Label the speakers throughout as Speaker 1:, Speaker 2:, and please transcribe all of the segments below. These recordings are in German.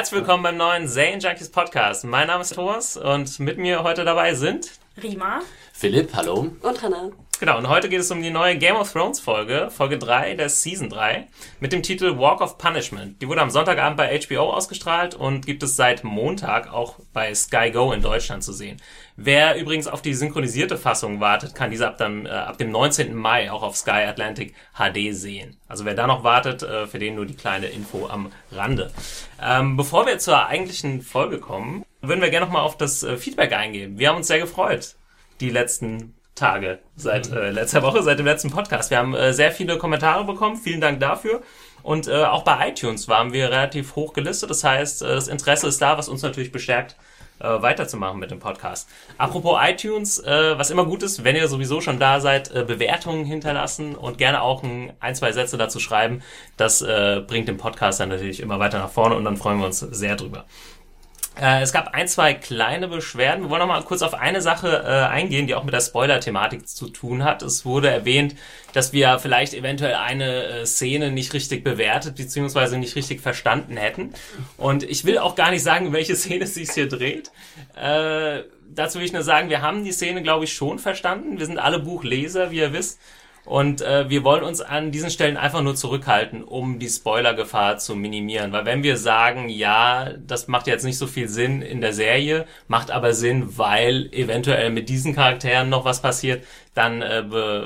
Speaker 1: Herzlich willkommen beim neuen Zane Junkies Podcast. Mein Name ist Thomas und mit mir heute dabei sind
Speaker 2: Rima,
Speaker 3: Philipp, hallo.
Speaker 4: Und Hannah.
Speaker 1: Genau, und heute geht es um die neue Game of Thrones Folge, Folge 3 der Season 3, mit dem Titel Walk of Punishment. Die wurde am Sonntagabend bei HBO ausgestrahlt und gibt es seit Montag auch bei Sky Go in Deutschland zu sehen. Wer übrigens auf die synchronisierte Fassung wartet, kann diese ab, dann, äh, ab dem 19. Mai auch auf Sky Atlantic HD sehen. Also wer da noch wartet, äh, für den nur die kleine Info am Rande. Ähm, bevor wir zur eigentlichen Folge kommen, würden wir gerne nochmal auf das äh, Feedback eingehen. Wir haben uns sehr gefreut, die letzten Tage seit äh, letzter Woche, seit dem letzten Podcast. Wir haben äh, sehr viele Kommentare bekommen. Vielen Dank dafür. Und äh, auch bei iTunes waren wir relativ hoch gelistet. Das heißt, äh, das Interesse ist da, was uns natürlich bestärkt, äh, weiterzumachen mit dem Podcast. Apropos iTunes, äh, was immer gut ist, wenn ihr sowieso schon da seid, äh, Bewertungen hinterlassen und gerne auch ein, ein zwei Sätze dazu schreiben. Das äh, bringt den Podcast dann natürlich immer weiter nach vorne und dann freuen wir uns sehr drüber. Äh, es gab ein, zwei kleine Beschwerden. Wir wollen noch mal kurz auf eine Sache äh, eingehen, die auch mit der Spoiler-Thematik zu tun hat. Es wurde erwähnt, dass wir vielleicht eventuell eine äh, Szene nicht richtig bewertet bzw. nicht richtig verstanden hätten. Und ich will auch gar nicht sagen, welche Szene sich hier dreht. Äh, dazu will ich nur sagen, wir haben die Szene, glaube ich, schon verstanden. Wir sind alle Buchleser, wie ihr wisst. Und äh, wir wollen uns an diesen Stellen einfach nur zurückhalten, um die Spoilergefahr zu minimieren. Weil wenn wir sagen, ja, das macht jetzt nicht so viel Sinn in der Serie, macht aber Sinn, weil eventuell mit diesen Charakteren noch was passiert, dann äh,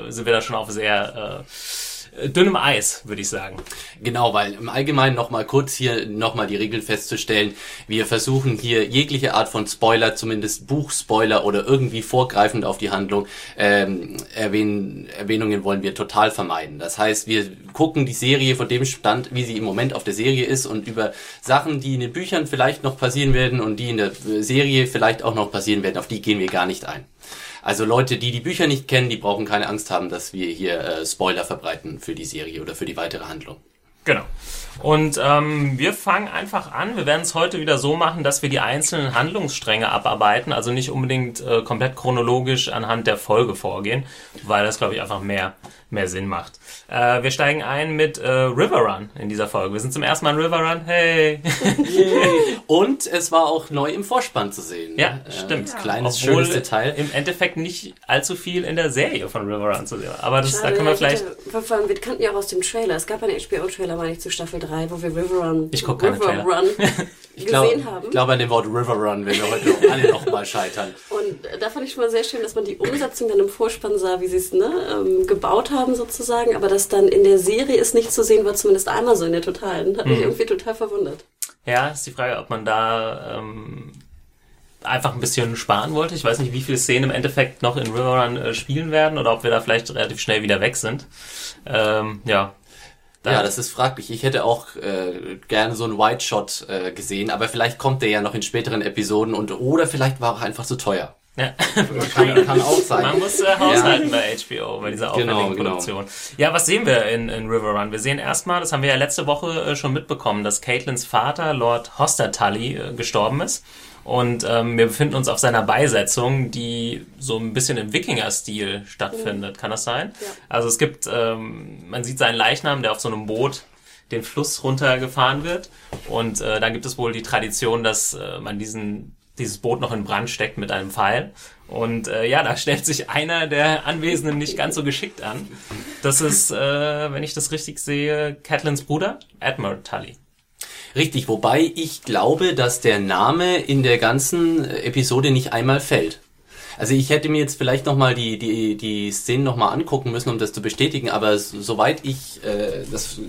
Speaker 1: sind wir da schon auf sehr äh, dünnem Eis, würde ich sagen.
Speaker 3: Genau, weil im Allgemeinen nochmal kurz hier nochmal die Regeln festzustellen. Wir versuchen hier jegliche Art von Spoiler, zumindest Buchspoiler oder irgendwie vorgreifend auf die Handlung, ähm, erwähnen, Erwähnungen wollen wir total vermeiden. Das heißt, wir gucken die Serie von dem Stand, wie sie im Moment auf der Serie ist und über Sachen, die in den Büchern vielleicht noch passieren werden und die in der Serie vielleicht auch noch passieren werden, auf die gehen wir gar nicht ein. Also Leute, die die Bücher nicht kennen, die brauchen keine Angst haben, dass wir hier äh, Spoiler verbreiten für die Serie oder für die weitere Handlung.
Speaker 1: Genau. Und ähm, wir fangen einfach an. Wir werden es heute wieder so machen, dass wir die einzelnen Handlungsstränge abarbeiten, also nicht unbedingt äh, komplett chronologisch anhand der Folge vorgehen, weil das, glaube ich, einfach mehr, mehr Sinn macht. Äh, wir steigen ein mit äh, River Run in dieser Folge. Wir sind zum ersten Mal in River Run. Hey!
Speaker 3: Und es war auch neu im Vorspann zu sehen.
Speaker 1: Ja, äh, stimmt.
Speaker 3: Ja. Kleines, Obwohl schönes Detail.
Speaker 1: Im Endeffekt nicht allzu viel in der Serie von River Run zu sehen. Aber das, Schade, da können wir vielleicht.
Speaker 4: Hatte, wir kannten ja auch aus dem Trailer. Es gab einen HBO-Trailer, meine ich, zu Staffel 3, wo wir River Run,
Speaker 1: ich guck keine
Speaker 4: River
Speaker 1: Trailer.
Speaker 4: Run
Speaker 3: ich glaub,
Speaker 4: gesehen haben.
Speaker 3: Ich glaube an dem Wort River Run, wenn wir heute alle noch mal scheitern.
Speaker 4: Und da fand ich schon mal sehr schön, dass man die Umsetzung dann im Vorspann sah, wie sie es ne, ähm, gebaut haben sozusagen, aber dass dann in der Serie es nicht zu sehen war, zumindest einmal so in der Totalen. Hat mich
Speaker 1: Mhm.
Speaker 4: irgendwie total verwundert.
Speaker 1: Ja, ist die Frage, ob man da ähm, einfach ein bisschen sparen wollte. Ich weiß nicht, wie viele Szenen im Endeffekt noch in River Run äh, spielen werden oder ob wir da vielleicht relativ schnell wieder weg sind. Ähm, ja. Da-
Speaker 3: Ja, das ist fraglich. Ich hätte auch äh, gerne so einen White Shot äh, gesehen, aber vielleicht kommt der ja noch in späteren Episoden und oder vielleicht war er auch einfach zu teuer.
Speaker 1: ja.
Speaker 3: Kann, kann auch sein.
Speaker 1: Man muss äh, haushalten bei HBO, bei dieser aufwendigen
Speaker 3: Genau, genau.
Speaker 1: Produktion. Ja, was sehen wir in, in River Run? Wir sehen erstmal, das haben wir ja letzte Woche äh, schon mitbekommen, dass Caitlins Vater, Lord Hostertully, äh, gestorben ist. Und ähm, wir befinden uns auf seiner Beisetzung, die so ein bisschen im Wikinger-Stil stattfindet. Kann das sein?
Speaker 4: Ja.
Speaker 1: Also es gibt, ähm, man sieht seinen Leichnam, der auf so einem Boot den Fluss runtergefahren wird. Und äh, dann gibt es wohl die Tradition, dass äh, man diesen dieses Boot noch in Brand steckt mit einem Pfeil. Und äh, ja, da stellt sich einer der Anwesenden nicht ganz so geschickt an. Das ist, äh, wenn ich das richtig sehe, Catlins Bruder, Admiral Tully.
Speaker 3: Richtig, wobei ich glaube, dass der Name in der ganzen Episode nicht einmal fällt. Also ich hätte mir jetzt vielleicht nochmal die, die, die Szenen nochmal angucken müssen, um das zu bestätigen, aber soweit ich äh, das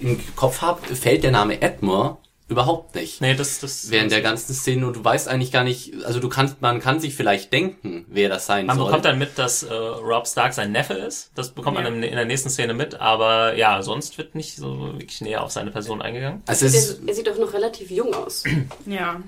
Speaker 3: im Kopf habe, fällt der Name Edmure überhaupt nicht.
Speaker 1: Nee, das, das
Speaker 3: Während der ganzen Szene und du weißt eigentlich gar nicht, also du kannst, man kann sich vielleicht denken, wer das sein
Speaker 1: Man
Speaker 3: soll.
Speaker 1: bekommt dann mit, dass äh, Rob Stark sein Neffe ist. Das bekommt man in, in der nächsten Szene mit. Aber ja, sonst wird nicht so wirklich näher auf seine Person eingegangen.
Speaker 3: also es ist,
Speaker 4: Er, er sieht doch noch relativ jung aus.
Speaker 2: Ja.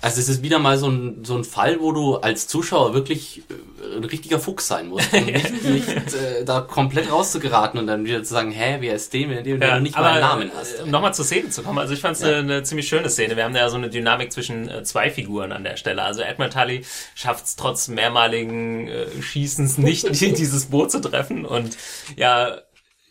Speaker 3: Also es ist wieder mal so ein, so ein Fall, wo du als Zuschauer wirklich äh, ein richtiger Fuchs sein musst. Und nicht, nicht äh, da komplett rauszugeraten und dann wieder zu sagen, hä, wer ist dem, wenn du
Speaker 1: Ja,
Speaker 3: nicht mal einen Namen
Speaker 1: äh,
Speaker 3: hast.
Speaker 1: Um nochmal zur Szene zu kommen, also ich fand es
Speaker 3: Ja.
Speaker 1: eine, eine ziemlich schöne Szene. Wir haben da ja so eine Dynamik zwischen äh, zwei Figuren an der Stelle. Also Admiral Tully schafft es trotz mehrmaligen äh, Schießens nicht, die, dieses Boot zu treffen und ja,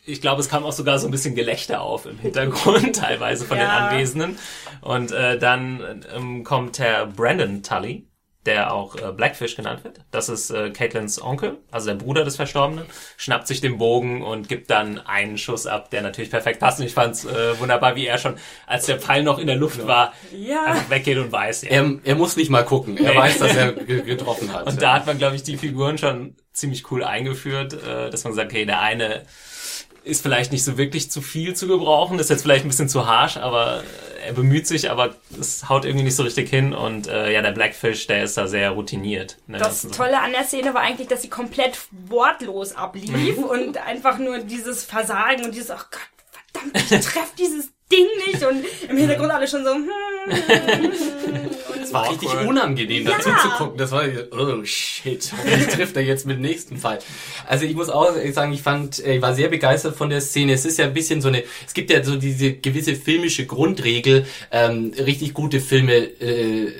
Speaker 1: ich glaube, es kam auch sogar so ein bisschen Gelächter auf im Hintergrund, teilweise von
Speaker 2: Ja.
Speaker 1: den Anwesenden. Und äh, dann ähm, kommt Herr Brandon Tully, der auch äh, Blackfish genannt wird. Das ist äh, Caitlins Onkel, also der Bruder des Verstorbenen, schnappt sich den Bogen und gibt dann einen Schuss ab, der natürlich perfekt passt. Und ich fand es äh, wunderbar, wie er schon, als der Pfeil noch in der Luft war,
Speaker 2: Ja.
Speaker 1: einfach weggeht und weiß, ja.
Speaker 3: Er, er muss nicht mal gucken. Er
Speaker 1: Nee.
Speaker 3: weiß, dass er ge- getroffen hat.
Speaker 1: Und da hat man, glaube ich, die Figuren schon ziemlich cool eingeführt, äh, dass man sagt, okay, der eine ist vielleicht nicht so wirklich zu viel zu gebrauchen, ist jetzt vielleicht ein bisschen zu harsh, aber er bemüht sich, aber es haut irgendwie nicht so richtig hin und äh, ja, der Blackfish, der ist da sehr routiniert. Ne?
Speaker 2: Das Tolle an der Szene war eigentlich, dass sie komplett wortlos ablief und einfach nur dieses Versagen und dieses, oh Gott, verdammt, ich treff dieses Ding nicht und im Hintergrund alle schon so, hm, hm, hm.
Speaker 3: Es war richtig unangenehm dazu
Speaker 2: Ja.
Speaker 3: zu gucken. Das war, oh shit, hoffentlich trifft er jetzt mit dem nächsten Fall. Also ich muss auch sagen, ich fand, äh, ich war sehr begeistert von der Szene. Es ist ja ein bisschen so eine, es gibt ja so diese gewisse filmische Grundregel, ähm, richtig gute Filme äh, äh,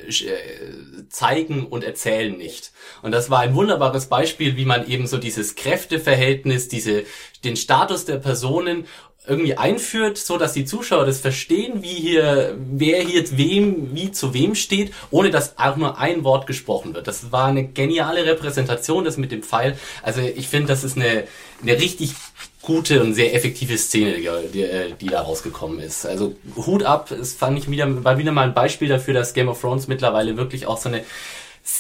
Speaker 3: zeigen und erzählen nicht. Und das war ein wunderbares Beispiel, wie man eben so dieses Kräfteverhältnis, diese, den Status der Personen irgendwie einführt, so dass die Zuschauer das verstehen, wie hier, wer hier wem, wie zu wem steht, ohne dass auch nur ein Wort gesprochen wird. Das war eine geniale Repräsentation, das mit dem Pfeil. Also ich finde, das ist eine, eine richtig gute und sehr effektive Szene, die, die, die da rausgekommen ist. Also Hut ab, es fand ich wieder, war wieder mal ein Beispiel dafür, dass Game of Thrones mittlerweile wirklich auch so eine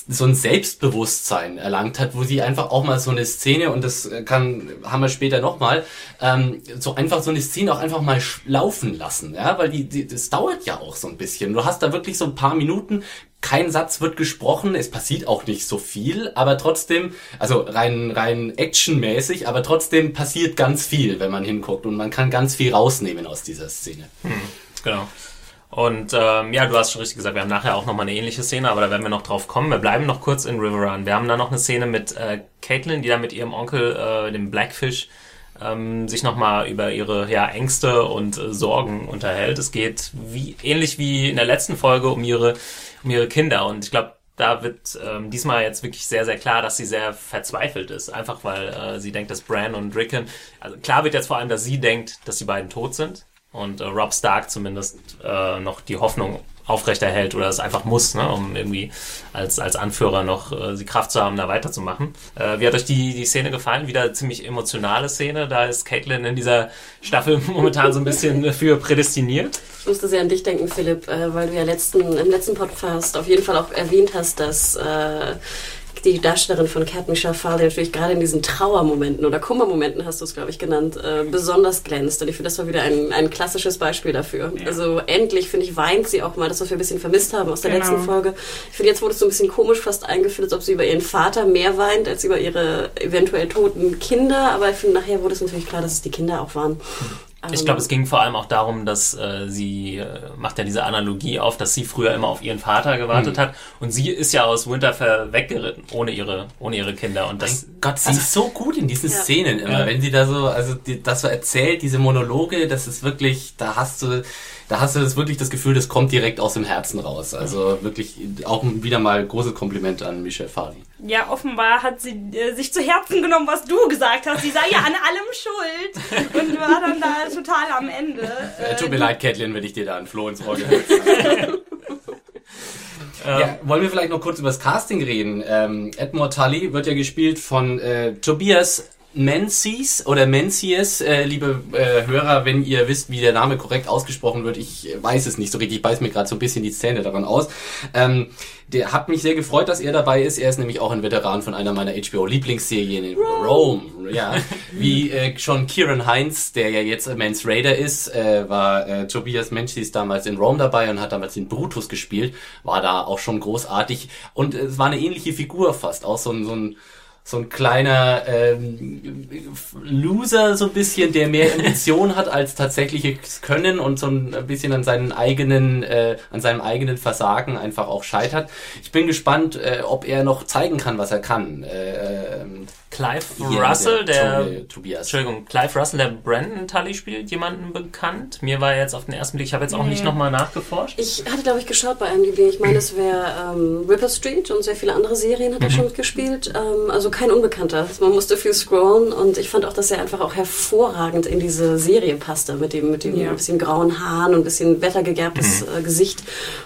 Speaker 3: so ein Selbstbewusstsein erlangt hat, wo sie einfach auch mal so eine Szene, und das kann, haben wir später nochmal, ähm, so einfach so eine Szene auch einfach mal laufen lassen, ja, weil die, die, das dauert ja auch so ein bisschen. Du hast da wirklich so ein paar Minuten, kein Satz wird gesprochen, es passiert auch nicht so viel, aber trotzdem, also rein, rein actionmäßig, aber trotzdem passiert ganz viel, wenn man hinguckt und man kann ganz viel rausnehmen aus dieser Szene.
Speaker 1: Genau. Und ähm, ja, du hast schon richtig gesagt, wir haben nachher auch nochmal eine ähnliche Szene, aber da werden wir noch drauf kommen. Wir bleiben noch kurz in Riverrun. Wir haben da noch eine Szene mit äh, Caitlin, die da mit ihrem Onkel, äh, dem Blackfish, ähm, sich nochmal über ihre ja, Ängste und äh, Sorgen unterhält. Es geht wie ähnlich wie in der letzten Folge um ihre, um ihre Kinder. Und ich glaube, da wird ähm, diesmal jetzt wirklich sehr, sehr klar, dass sie sehr verzweifelt ist. Einfach weil äh, sie denkt, dass Bran und Rickon, also klar wird jetzt vor allem, dass sie denkt, dass die beiden tot sind und äh, Rob Stark zumindest äh, noch die Hoffnung aufrechterhält oder es einfach muss, ne, um irgendwie als, als Anführer noch äh, die Kraft zu haben, da weiterzumachen. Äh, wie hat euch die, die Szene gefallen? Wieder ziemlich emotionale Szene. Da ist Caitlin in dieser Staffel momentan so ein bisschen dafür prädestiniert.
Speaker 4: Ich musste sehr an dich denken, Philipp, äh, weil du ja letzten, im letzten Podcast auf jeden Fall auch erwähnt hast, dass äh, die Darstellerin von Michelle Farley natürlich gerade in diesen Trauermomenten oder Kummermomenten, hast du es, glaube ich, genannt, äh, besonders glänzt. Und ich finde, das war wieder ein, ein klassisches Beispiel dafür. Also endlich, finde ich, weint sie auch mal, das, was wir ein bisschen vermisst haben aus der
Speaker 2: Genau.
Speaker 4: letzten Folge. Ich finde, jetzt wurde es so ein bisschen komisch fast eingeführt, als ob sie über ihren Vater mehr weint, als über ihre eventuell toten Kinder. Aber ich finde, nachher wurde es natürlich klar, dass es die Kinder auch waren.
Speaker 1: Ich
Speaker 4: Ähm,
Speaker 1: glaube, es ging vor allem auch darum, dass äh, sie äh, macht ja diese Analogie auf, dass sie früher immer auf ihren Vater gewartet hat und sie ist ja aus Winterfell weggeritten ohne ihre ohne ihre Kinder und das
Speaker 3: Mein Gott, sie ist so gut in diesen
Speaker 4: Ja.
Speaker 3: Szenen immer.
Speaker 1: Ja.
Speaker 3: Wenn sie da so, also die, das so erzählt, diese Monologe, das ist wirklich, da hast du, da hast du das wirklich das Gefühl, das kommt direkt aus dem Herzen raus. Also wirklich auch wieder mal großes Kompliment an Michelle Farley.
Speaker 2: Ja, offenbar hat sie äh, sich zu Herzen genommen, was du gesagt hast. Sie sei ja an allem schuld und war dann da total am Ende.
Speaker 3: Äh, tut mir leid, Caitlin, wenn ich dir da ein Floh ins Ohr gehört habe. Ja, wollen wir vielleicht noch kurz über das Casting reden? Ähm, Edmund Tully wird ja gespielt von äh, Tobias Menzies oder Menzies, äh, liebe äh, Hörer, wenn ihr wisst, wie der Name korrekt ausgesprochen wird, ich weiß es nicht so richtig, ich beiß mir gerade so ein bisschen die Zähne daran aus. Ähm, der hat mich sehr gefreut, dass er dabei ist. Er ist nämlich auch ein Veteran von einer meiner HBO-Lieblingsserien in Rome. Ja, wie äh, schon Kieran Heinz, der ja jetzt Mans Raider ist, äh, war äh, Tobias Menzies damals in Rome dabei und hat damals den Brutus gespielt, war da auch schon großartig und es war eine ähnliche Figur fast, auch so ein, so ein so ein kleiner ähm, Loser so ein bisschen, der mehr Ambition hat als tatsächliches Können und so ein bisschen an seinen eigenen, äh, an seinem eigenen Versagen einfach auch scheitert. Ich bin gespannt, äh, ob er noch zeigen kann, was er kann. Äh, ähm,
Speaker 1: Clive
Speaker 3: hier,
Speaker 1: Russell, der,
Speaker 3: Tobi- Tobias.
Speaker 1: Entschuldigung, Clive Russell, der Brandon Tully spielt, jemanden bekannt. Mir war jetzt auf den ersten Blick, ich habe jetzt auch nicht nochmal nachgeforscht.
Speaker 4: Ich hatte, glaube ich, geschaut bei IMDb. Ich meine, es wäre ähm, Ripper Street und sehr viele andere Serien hat er schon mitgespielt. Ähm, also kein Unbekannter. Man musste viel scrollen und ich fand auch, dass er einfach auch hervorragend in diese Serie passte mit dem, mit dem
Speaker 2: Ja.
Speaker 4: bisschen grauen Haaren und ein bisschen wettergegerbtes äh, Gesicht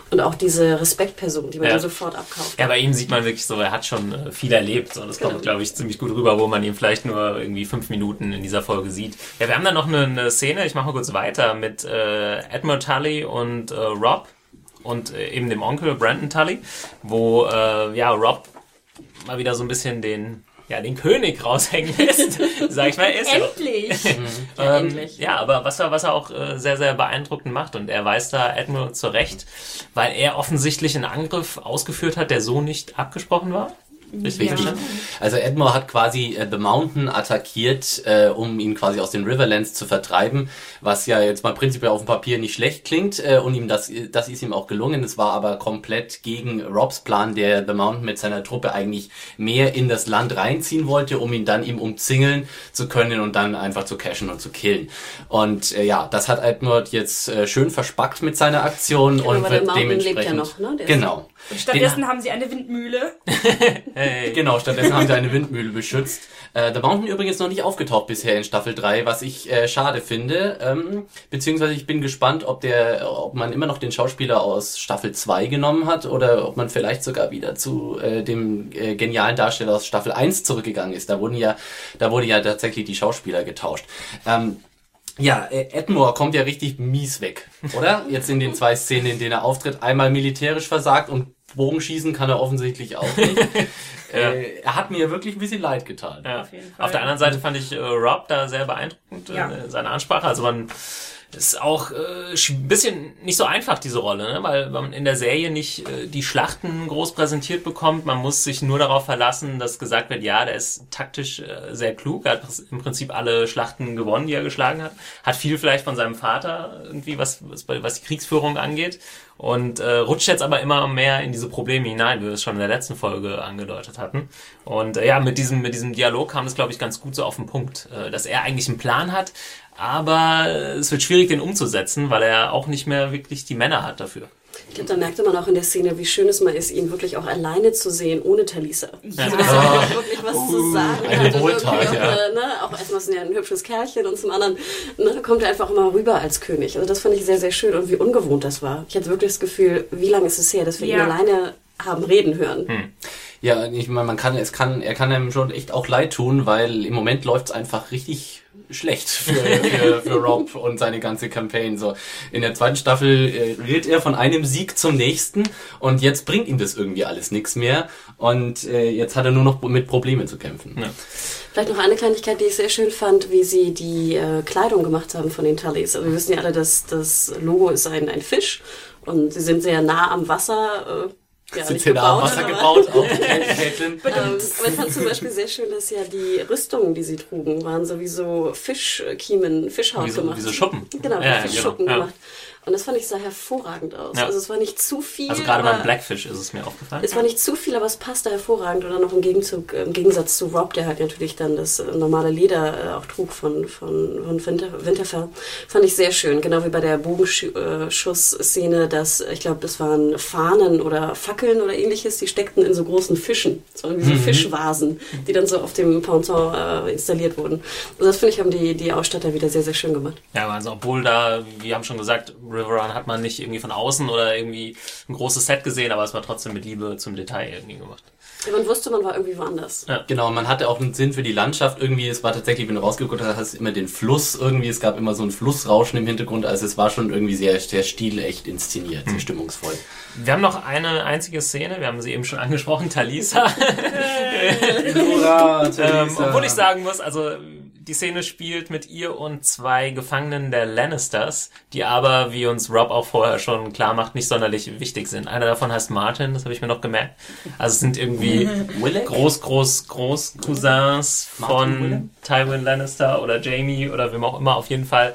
Speaker 4: und auch diese Respektperson, die man
Speaker 1: Ja.
Speaker 4: sofort abkauft.
Speaker 1: Ja, bei ihm sieht man wirklich so, er hat schon äh, viel erlebt. Und das kommt,
Speaker 4: Genau.
Speaker 1: glaube ich, ziemlich gut rüber, wo man ihn vielleicht nur irgendwie fünf Minuten in dieser Folge sieht. Ja, wir haben dann noch eine, eine Szene, ich mache mal kurz weiter, mit äh, Edmund Tully und äh, Rob und äh, eben dem Onkel Brandon Tully, wo äh, ja Rob mal wieder so ein bisschen den ja, den König raushängen lässt, sag ich mal. Ist ja-
Speaker 2: Endlich!
Speaker 4: Ja,
Speaker 1: ähm,
Speaker 4: endlich.
Speaker 1: ja, aber was er, was er auch äh, sehr, sehr beeindruckend macht und er weist da Admiral zurecht, weil er offensichtlich einen Angriff ausgeführt hat, der so nicht abgesprochen war. Richtig
Speaker 2: Ja.
Speaker 1: verstanden?
Speaker 3: Also Edmure hat quasi äh, The Mountain attackiert, äh, um ihn quasi aus den Riverlands zu vertreiben, was ja jetzt mal prinzipiell auf dem Papier nicht schlecht klingt äh, und ihm das, das ist ihm auch gelungen. Es war aber komplett gegen Robs Plan, der The Mountain mit seiner Truppe eigentlich mehr in das Land reinziehen wollte, um ihn dann ihm umzingeln zu können und dann einfach zu cashen und zu killen. Und äh, ja, das hat Edmure jetzt äh, schön verspackt mit seiner Aktion und
Speaker 4: aber der
Speaker 3: wird
Speaker 4: lebt ja
Speaker 3: dementsprechend
Speaker 4: noch, ne? Ist-
Speaker 3: genau.
Speaker 2: Und stattdessen haben sie eine Windmühle.
Speaker 1: Hey.
Speaker 3: Genau, stattdessen haben sie eine Windmühle beschützt. Äh, The Mountain übrigens noch nicht aufgetaucht bisher in Staffel 3, was ich äh, schade finde. Ähm, beziehungsweise ich bin gespannt, ob der, ob man immer noch den Schauspieler aus Staffel 2 genommen hat oder ob man vielleicht sogar wieder zu äh, dem äh, genialen Darsteller aus Staffel 1 zurückgegangen ist. Da wurden ja, da wurde ja tatsächlich die Schauspieler getauscht. Ähm, ja, Edmure kommt ja richtig mies weg, oder? Jetzt in den zwei Szenen, in denen er auftritt. Einmal militärisch versagt und Bogenschießen kann er offensichtlich auch nicht. äh, er hat mir wirklich ein bisschen leid getan.
Speaker 1: Ja.
Speaker 2: Auf jeden Fall.
Speaker 1: Auf der anderen Seite fand ich äh, Rob da sehr beeindruckend,
Speaker 2: Ja.
Speaker 1: äh, seine Ansprache. Also man ist auch äh, ein bisschen nicht so einfach, diese Rolle, ne? weil man in der Serie nicht äh, die Schlachten groß präsentiert bekommt. Man muss sich nur darauf verlassen, dass gesagt wird, ja, der ist taktisch äh, sehr klug, er hat im Prinzip alle Schlachten gewonnen, die er geschlagen hat. Hat viel vielleicht von seinem Vater irgendwie, was, was, was die Kriegsführung angeht. Und äh, rutscht jetzt aber immer mehr in diese Probleme hinein, wie wir es schon in der letzten Folge angedeutet hatten. Und äh, ja, mit diesem, mit diesem Dialog kam es, glaube ich, ganz gut so auf den Punkt, äh, dass er eigentlich einen Plan hat, aber es wird schwierig, den umzusetzen, weil er auch nicht mehr wirklich die Männer hat dafür.
Speaker 4: Ich glaube, da merkte man auch in der Szene, wie schön es mal ist, ihn wirklich auch alleine zu sehen, ohne Talisa. Also, dass er auch wirklich was zu sagen
Speaker 3: eine
Speaker 4: hat. und
Speaker 3: Wohltat,
Speaker 4: irgendwie auch,
Speaker 3: ja.
Speaker 4: äh, ne, auch erstmal ist er ja ein hübsches Kerlchen und zum anderen ne, kommt er einfach immer rüber als König. Also das fand ich sehr, sehr schön und wie ungewohnt das war. Ich hatte wirklich das Gefühl, wie lange ist es her, dass wir ihn
Speaker 2: Ja.
Speaker 4: alleine haben reden hören.
Speaker 3: Ja, ich meine, man kann, es kann, er kann einem schon echt auch leid tun, weil im Moment läuft's einfach richtig schlecht für, für, für Rob und seine ganze Campaign. So in der zweiten Staffel äh, redet er von einem Sieg zum nächsten und jetzt bringt ihm das irgendwie alles nichts mehr und äh, jetzt hat er nur noch mit Problemen zu kämpfen.
Speaker 1: Ja.
Speaker 4: Vielleicht noch eine Kleinigkeit, die ich sehr schön fand, wie sie die äh, Kleidung gemacht haben von den Tullys. Also wir wissen ja alle, dass das Logo ist ein, ein Fisch und sie sind sehr nah am Wasser. Äh, ja,
Speaker 3: Sind
Speaker 4: gebaut,
Speaker 3: Wasser
Speaker 4: aber-
Speaker 3: gebaut, auch Caitlin.
Speaker 4: Ähm, aber ich fand zum Beispiel sehr schön, dass ja die Rüstungen, die sie trugen, waren sowieso Fischkiemen, Fischhaut
Speaker 1: Wie so-
Speaker 4: gemacht.
Speaker 1: wie so Schuppen.
Speaker 4: Genau,
Speaker 1: ja,
Speaker 4: Fischschuppen
Speaker 1: genau, ja.
Speaker 4: gemacht. Und das fand ich sah hervorragend aus.
Speaker 1: Ja.
Speaker 4: Also es war nicht zu viel.
Speaker 1: Also gerade beim Blackfish ist es mir aufgefallen.
Speaker 4: es war nicht zu viel, aber es passte hervorragend. Oder noch im, Gegenzug, äh, im Gegensatz zu Rob, der halt natürlich dann das äh, normale Leder äh, auch trug von, von, von Winter, Winterfell. Fand ich sehr schön. Genau wie bei der Bogenschuss-Szene, dass, ich glaube, das waren Fahnen oder Fackeln oder ähnliches, die steckten in so großen Fischen. Waren wie so Fischvasen, die dann so auf dem Ponton äh, installiert wurden. Also das finde ich, haben die, die Ausstatter wieder sehr, sehr schön gemacht.
Speaker 1: Ja, also obwohl da, wir haben schon gesagt, Riverrun hat man nicht irgendwie von außen oder irgendwie ein großes Set gesehen, aber es war trotzdem mit Liebe zum Detail irgendwie gemacht.
Speaker 4: Ja, man wusste, man war irgendwie woanders.
Speaker 3: Genau, man hatte auch einen Sinn für die Landschaft irgendwie. Es war tatsächlich, wenn du rausgeguckt hast, hast du immer den Fluss irgendwie. Es gab immer so ein Flussrauschen im Hintergrund. Also es war schon irgendwie sehr, sehr stilecht inszeniert, sehr stimmungsvoll.
Speaker 1: Wir haben noch eine einzige Szene, wir haben sie eben schon angesprochen, Talisa. ähm, obwohl ich sagen muss, also die Szene spielt mit ihr und zwei Gefangenen der Lannisters, die aber, wie uns Rob auch vorher schon klar macht, nicht sonderlich wichtig sind. Einer davon heißt Martin, das habe ich mir noch gemerkt. Also es sind irgendwie? Groß, Groß, Groß Cousins von? Tywin Lannister oder Jamie oder wem auch immer auf jeden Fall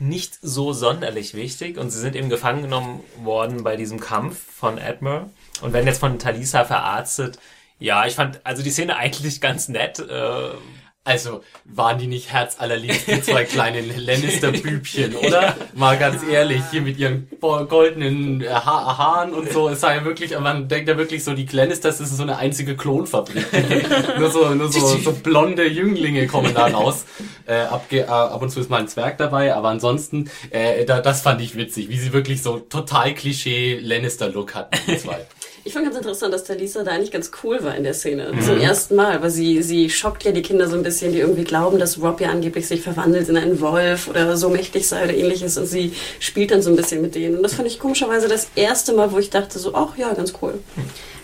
Speaker 1: nicht so sonderlich wichtig und sie sind eben gefangen genommen worden bei diesem Kampf von Admiral und werden jetzt von Talisa verarztet. Ja, ich fand also die Szene eigentlich ganz nett. Äh,
Speaker 3: Also, waren die nicht herzallerliebst, die zwei kleinen Lannister-Bübchen, oder? Mal ganz ehrlich, hier mit ihren goldenen äh, ha Haaren und so. Es sei ja wirklich, man denkt ja wirklich so, die Lannisters das ist so eine einzige Klonfabrik. nur so, nur so, so blonde Jünglinge kommen da raus. Äh, abge äh, ab und zu ist mal ein Zwerg dabei, aber ansonsten, äh, da, das fand ich witzig, wie sie wirklich so total Klischee Lannister-Look hatten, die zwei.
Speaker 4: Ich fand ganz interessant, dass Talisa da eigentlich ganz cool war in der Szene. Mhm. Zum ersten Mal, weil sie, sie schockt ja die Kinder so ein bisschen, die irgendwie glauben, dass Rob ja angeblich sich verwandelt in einen Wolf oder so mächtig sei oder ähnliches und sie spielt dann so ein bisschen mit denen. Und das fand ich komischerweise das erste Mal, wo ich dachte so, ach ja, ganz cool.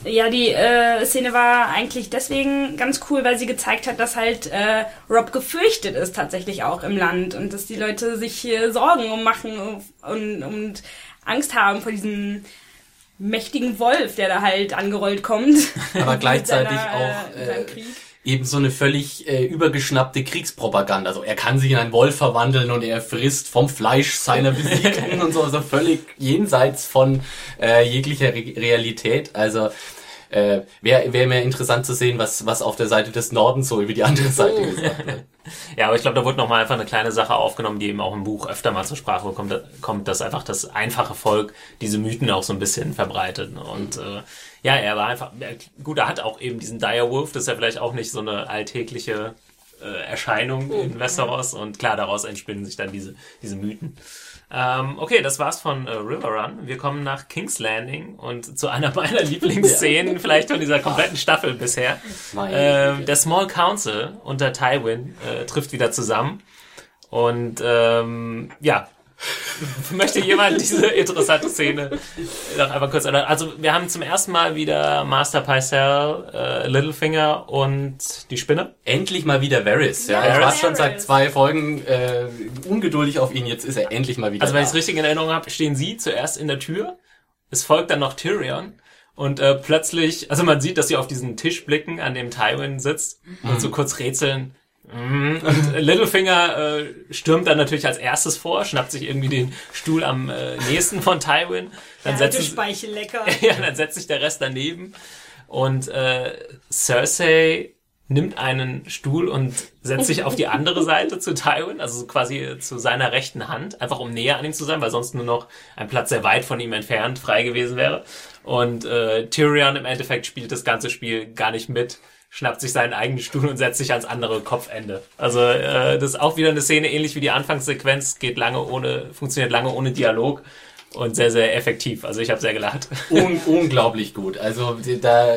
Speaker 2: Ja, die äh, Szene war eigentlich deswegen ganz cool, weil sie gezeigt hat, dass halt äh, Rob gefürchtet ist tatsächlich auch im Land und dass die Leute sich äh, Sorgen um machen und, und Angst haben vor diesem mächtigen Wolf, der da halt angerollt kommt.
Speaker 3: Aber gleichzeitig seiner, auch äh, eben so eine völlig äh, übergeschnappte Kriegspropaganda. Also er kann sich in einen Wolf verwandeln und er frisst vom Fleisch seiner Besiegten und so. Also völlig jenseits von äh, jeglicher Re Realität. Also äh, wäre wär mir interessant zu sehen, was, was auf der Seite des Nordens so über die andere Seite oh. gesagt wird.
Speaker 1: Ja, aber ich glaube, da wurde nochmal einfach eine kleine Sache aufgenommen, die eben auch im Buch öfter mal zur Sprache kommt, kommt dass einfach das einfache Volk diese Mythen auch so ein bisschen verbreitet. Und äh, ja, er war einfach, gut, er hat auch eben diesen Direwolf, das ist ja vielleicht auch nicht so eine alltägliche äh, Erscheinung in oh. Westeros und klar, daraus entspinnen sich dann diese, diese Mythen. Ähm, okay, das war's von äh, River Run. Wir kommen nach King's Landing und zu einer meiner Lieblingsszenen vielleicht von dieser kompletten Staffel bisher. Ähm, der Small Council unter Tywin äh, trifft wieder zusammen und ähm, ja, Möchte jemand diese interessante Szene noch einmal kurz erläutern? Also, wir haben zum ersten Mal wieder Master Pycelle, äh, Littlefinger und die Spinne.
Speaker 3: Endlich mal wieder Varys. Ja, ja ich war schon seit zwei Folgen äh, ungeduldig auf ihn. Jetzt ist er endlich mal wieder
Speaker 1: Also, wenn ich es richtig in Erinnerung habe, stehen sie zuerst in der Tür. Es folgt dann noch Tyrion. Und äh, plötzlich, also man sieht, dass sie auf diesen Tisch blicken, an dem Tywin sitzt mhm. und so kurz rätseln. Und Littlefinger äh, stürmt dann natürlich als erstes vor, schnappt sich irgendwie den Stuhl am äh, nächsten von Tywin. Dann
Speaker 2: ja, setzt Speichel lecker.
Speaker 1: ja, dann setzt sich der Rest daneben. Und äh, Cersei nimmt einen Stuhl und setzt sich auf die andere Seite zu Tywin, also quasi zu seiner rechten Hand, einfach um näher an ihm zu sein, weil sonst nur noch ein Platz sehr weit von ihm entfernt frei gewesen wäre. Und äh, Tyrion im Endeffekt spielt das ganze Spiel gar nicht mit schnappt sich seinen eigenen Stuhl und setzt sich ans andere Kopfende. Also äh, das ist auch wieder eine Szene, ähnlich wie die Anfangssequenz, geht lange ohne, funktioniert lange ohne Dialog und sehr, sehr effektiv. Also ich habe sehr gelacht.
Speaker 3: Un unglaublich gut. Also da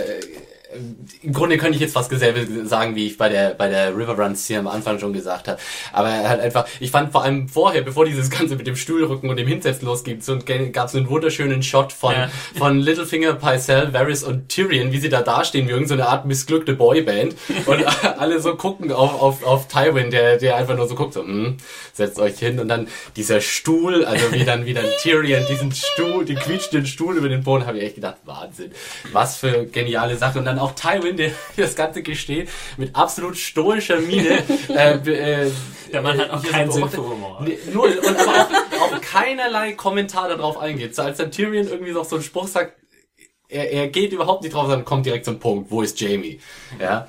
Speaker 3: im Grunde könnte ich jetzt fast dasselbe sagen, wie ich bei der bei der River Runs hier am Anfang schon gesagt habe. Aber er hat einfach, ich fand vor allem vorher, bevor dieses Ganze mit dem Stuhlrücken und dem Hinsetzen losging, so gab es einen wunderschönen Shot von ja. von Littlefinger, Pycelle, Varys und Tyrion, wie sie da dastehen, wie irgendeine so Art missglückte Boyband und alle so gucken auf auf auf Tywin, der der einfach nur so guckt, so, hm, setzt euch hin und dann dieser Stuhl, also wie dann wieder Tyrion diesen Stuhl, den quietschenden Stuhl über den Boden, habe ich echt gedacht, Wahnsinn, was für geniale Sache und dann auch Tywin, der das Ganze gesteht, mit absolut stoischer Miene. äh, äh,
Speaker 1: der Mann hat auch keinen Sinn für Humor.
Speaker 3: Nur, und aber auch, auch keinerlei Kommentar darauf eingeht. So als dann Tyrion irgendwie noch so einen Spruch sagt, er, er geht überhaupt nicht drauf, sondern kommt direkt zum Punkt. Wo ist Jamie? Ja.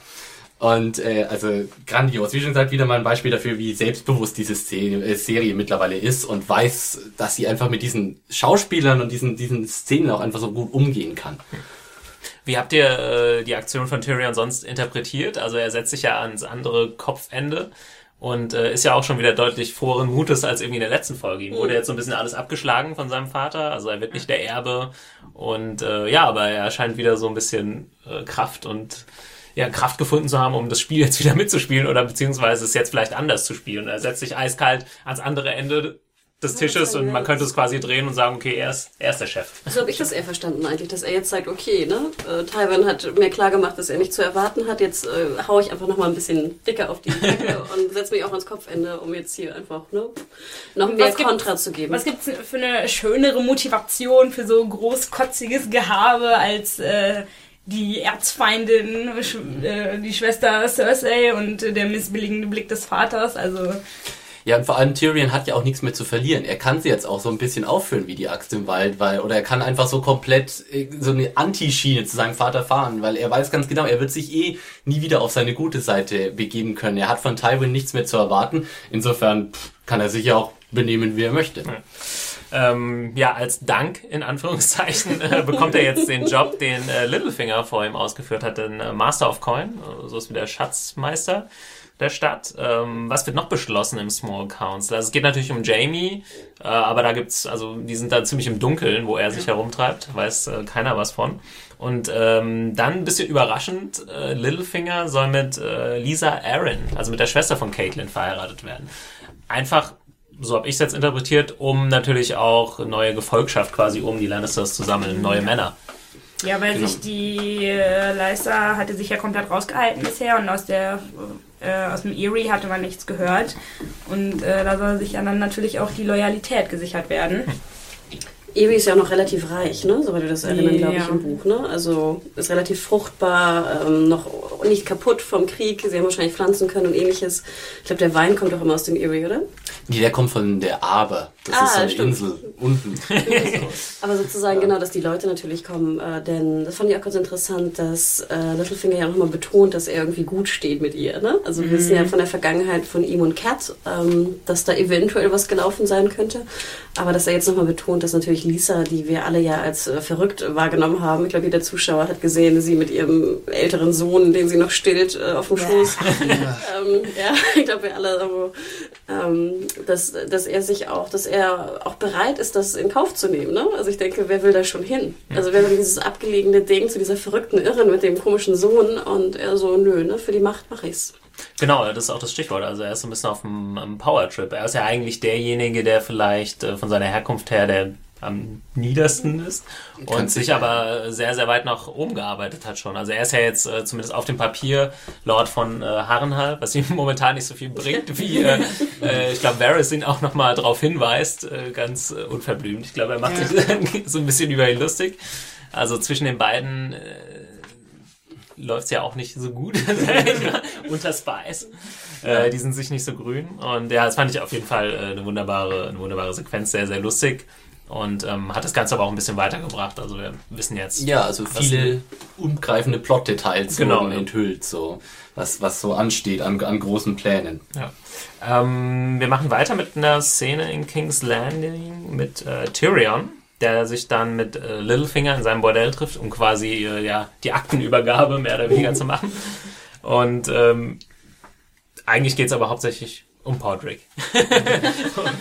Speaker 3: Und äh, also grandios. Wie schon gesagt, wieder mal ein Beispiel dafür, wie selbstbewusst diese Szene, äh, Serie mittlerweile ist und weiß, dass sie einfach mit diesen Schauspielern und diesen, diesen Szenen auch einfach so gut umgehen kann.
Speaker 1: Wie habt ihr äh, die Aktion von Tyrion sonst interpretiert? Also er setzt sich ja ans andere Kopfende und äh, ist ja auch schon wieder deutlich froheren Mutes als irgendwie in der letzten Folge. Ihm wurde mhm. jetzt so ein bisschen alles abgeschlagen von seinem Vater, also er wird nicht der Erbe und äh, ja, aber er scheint wieder so ein bisschen äh, Kraft und ja, Kraft gefunden zu haben, um das Spiel jetzt wieder mitzuspielen oder beziehungsweise es jetzt vielleicht anders zu spielen. Er setzt sich eiskalt ans andere Ende des Tisches und man könnte es quasi drehen und sagen, okay, er ist, er ist der Chef.
Speaker 4: So habe ich das eher verstanden eigentlich, dass er jetzt sagt, okay, ne, äh, Taiwan hat mir klar gemacht, dass er nicht zu erwarten hat, jetzt äh, haue ich einfach nochmal ein bisschen dicker auf die Decke und setze mich auch ans Kopfende, um jetzt hier einfach ne, noch mehr Kontra zu geben.
Speaker 2: Was gibt's für eine schönere Motivation für so großkotziges Gehabe als äh, die Erzfeindin, äh, die Schwester Cersei und der missbilligende Blick des Vaters, also
Speaker 3: Ja, und vor allem Tyrion hat ja auch nichts mehr zu verlieren. Er kann sie jetzt auch so ein bisschen aufführen wie die Axt im Wald, weil, oder er kann einfach so komplett äh, so eine Anti-Schiene zu seinem Vater fahren, weil er weiß ganz genau, er wird sich eh nie wieder auf seine gute Seite begeben können. Er hat von Tywin nichts mehr zu erwarten. Insofern pff, kann er sich ja auch benehmen, wie er möchte.
Speaker 1: Ähm, ja, als Dank in Anführungszeichen äh, bekommt er jetzt den Job, den äh, Littlefinger vor ihm ausgeführt hat, den äh, Master of Coin, äh, so ist wie der Schatzmeister der Stadt. Ähm, was wird noch beschlossen im Small Council? Also es geht natürlich um Jamie, äh, aber da gibt's, also die sind da ziemlich im Dunkeln, wo er sich herumtreibt, weiß äh, keiner was von. Und ähm, dann ein bisschen überraschend, äh, Littlefinger soll mit äh, Lisa Aaron, also mit der Schwester von Caitlin, verheiratet werden. Einfach so habe ich es jetzt interpretiert, um natürlich auch neue Gefolgschaft quasi um die Lannisters zu sammeln, neue Männer.
Speaker 2: Ja, weil
Speaker 3: Genau.
Speaker 2: sich die äh, Leister hatte sich ja komplett rausgehalten bisher und aus der äh, aus dem Erie hatte man nichts gehört. Und äh, da soll sich dann natürlich auch die Loyalität gesichert werden.
Speaker 4: Ewi ist ja auch noch relativ reich, ne? Soweit wir das erinnern, glaube ich,
Speaker 2: Ja.
Speaker 4: im Buch, ne? Also ist relativ fruchtbar, ähm, noch nicht kaputt vom Krieg. Sie haben wahrscheinlich pflanzen können und ähnliches. Ich glaube, der Wein kommt doch immer aus dem Erie, oder?
Speaker 3: Nee, der kommt von der Aber. Das
Speaker 4: Ah,
Speaker 3: ist so eine
Speaker 4: stimmt.
Speaker 3: Insel unten.
Speaker 4: Aber sozusagen genau, dass die Leute natürlich kommen, äh, denn das fand ich auch ganz interessant, dass äh, Littlefinger ja nochmal betont, dass er irgendwie gut steht mit ihr. Ne? Also wir wissen ja von der Vergangenheit von ihm und Cat, ähm, dass da eventuell was gelaufen sein könnte. Aber dass er jetzt nochmal betont, dass natürlich Lisa, die wir alle ja als äh, verrückt wahrgenommen haben, ich glaube jeder Zuschauer hat gesehen, sie mit ihrem älteren Sohn, den sie noch stillt, äh, auf dem Schoß. ähm, ja, ich glaube wir alle, aber, ähm, dass, dass er sich auch, dass er auch bereit ist, das in Kauf zu nehmen. Ne? Also ich denke, wer will da schon hin? Also wer will dieses abgelegene Ding zu dieser verrückten Irren mit dem komischen Sohn und er so, nö, ne, für die Macht mache ich's.
Speaker 1: Genau, das ist auch das Stichwort. Also er ist so ein bisschen auf dem, am Power-Trip. Er ist ja eigentlich derjenige, der vielleicht äh, von seiner Herkunft her der am niedersten ist und
Speaker 3: Kann
Speaker 1: sich aber sehr, sehr weit nach oben gearbeitet hat schon. Also er ist ja jetzt äh, zumindest auf dem Papier Lord von äh, Harrenhal, was ihm momentan nicht so viel bringt, wie äh, äh, ich glaube Varys ihn auch nochmal darauf hinweist, äh, ganz äh, unverblümt. Ich glaube, er macht sich so ein bisschen über ihn lustig. Also zwischen den beiden läuft's ja auch nicht so gut unter Spice. Äh, die sind sich nicht so grün. Und ja, das fand ich auf jeden Fall äh, eine wunderbare, eine wunderbare Sequenz, sehr, sehr lustig. Und ähm, hat das Ganze aber auch ein bisschen weitergebracht. Also wir wissen jetzt.
Speaker 3: Ja, also viele umgreifende Plot-Details
Speaker 1: Genau,
Speaker 3: wurden enthüllt, so was, was so ansteht an, an großen Plänen.
Speaker 1: Ja. Ähm, wir machen weiter mit einer Szene in King's Landing mit äh, Tyrion, der sich dann mit äh, Littlefinger in seinem Bordell trifft, um quasi äh, ja, die Aktenübergabe mehr oder weniger zu machen. Und ähm, eigentlich geht's aber hauptsächlich um Podrick.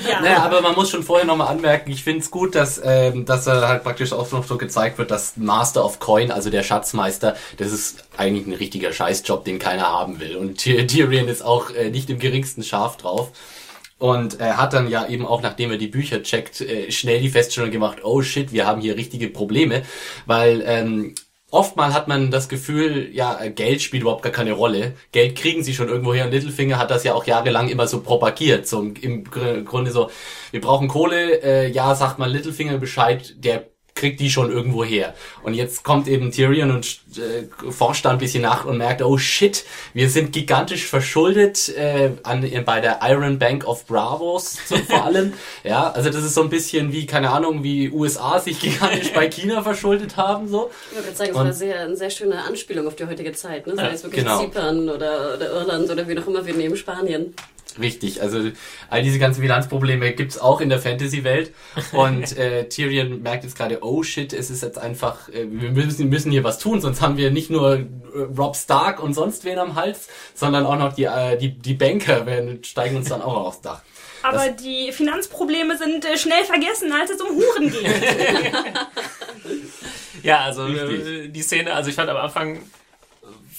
Speaker 2: Ja.
Speaker 3: Naja, aber man muss schon vorher nochmal anmerken, ich finde es gut, dass, ähm, dass er halt praktisch auch noch so gezeigt wird, dass Master of Coin, also der Schatzmeister, das ist eigentlich ein richtiger Scheißjob, den keiner haben will. Und Ty- Tyrion ist auch äh, nicht im geringsten scharf drauf. Und er hat dann ja eben auch, nachdem er die Bücher checkt, äh, schnell die Feststellung gemacht, oh shit, wir haben hier richtige Probleme, weil ähm, oftmal hat man das Gefühl, ja, äh, Geld spielt überhaupt gar keine Rolle. Geld kriegen sie schon irgendwo her und Littlefinger hat das ja auch jahrelang immer so propagiert. So im, im Gr- Grunde so, wir brauchen Kohle, äh, ja, sagt mal Littlefinger Bescheid, der kriegt die schon irgendwo her. Und jetzt kommt eben Tyrion und äh, forscht da ein bisschen nach und merkt, oh shit, wir sind gigantisch verschuldet äh, an, bei der Iron Bank of Bravos so, vor allem. ja, also das ist so ein bisschen wie, keine Ahnung, wie USA sich gigantisch bei China verschuldet haben. so.
Speaker 4: Ich würde sagen, es war sehr, eine sehr schöne Anspielung auf die heutige Zeit. Ne? Sei es wirklich
Speaker 3: genau.
Speaker 4: Zypern oder, oder Irland oder wie noch immer wir nehmen, Spanien.
Speaker 3: Richtig, also all diese ganzen Bilanzprobleme gibt's auch in der Fantasy-Welt und äh, Tyrion merkt jetzt gerade, oh shit, es ist jetzt einfach, äh, wir müssen, müssen hier was tun, sonst haben wir nicht nur äh, Rob Stark und sonst wen am Hals, sondern auch noch die, äh, die, die Banker werden, steigen uns dann auch aufs Dach.
Speaker 2: Aber die Finanzprobleme sind äh, schnell vergessen, als es um Huren geht.
Speaker 1: Ja, also
Speaker 3: Richtig.
Speaker 1: äh, die Szene, also ich fand am Anfang,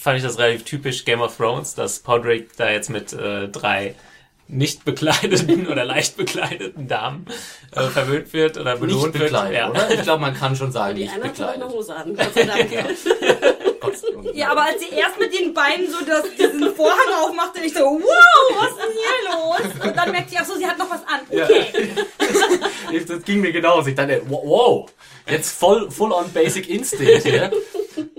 Speaker 1: fand ich das relativ typisch Game of Thrones, dass Podrick da jetzt mit äh, drei nicht bekleideten oder leicht bekleideten Damen äh, verwöhnt wird oder
Speaker 3: Nicht
Speaker 1: belohnt wird.
Speaker 3: bekleidet,
Speaker 1: Ja.
Speaker 3: oder? Ich glaube, man kann schon sagen,
Speaker 4: Die
Speaker 3: nicht
Speaker 4: eine hat noch eine
Speaker 3: bekleidet.
Speaker 4: Hose an. Gott sei Dank.
Speaker 3: Gott,
Speaker 2: Ja, aber als sie erst mit den Beinen so das, diesen Vorhang aufmachte, ich so, wow, was ist denn hier los? Und dann merkte ich, ach so, sie hat noch was an. Okay.
Speaker 3: das ging mir genauso. Ich dachte, wow, jetzt voll, full on Basic Instinct hier.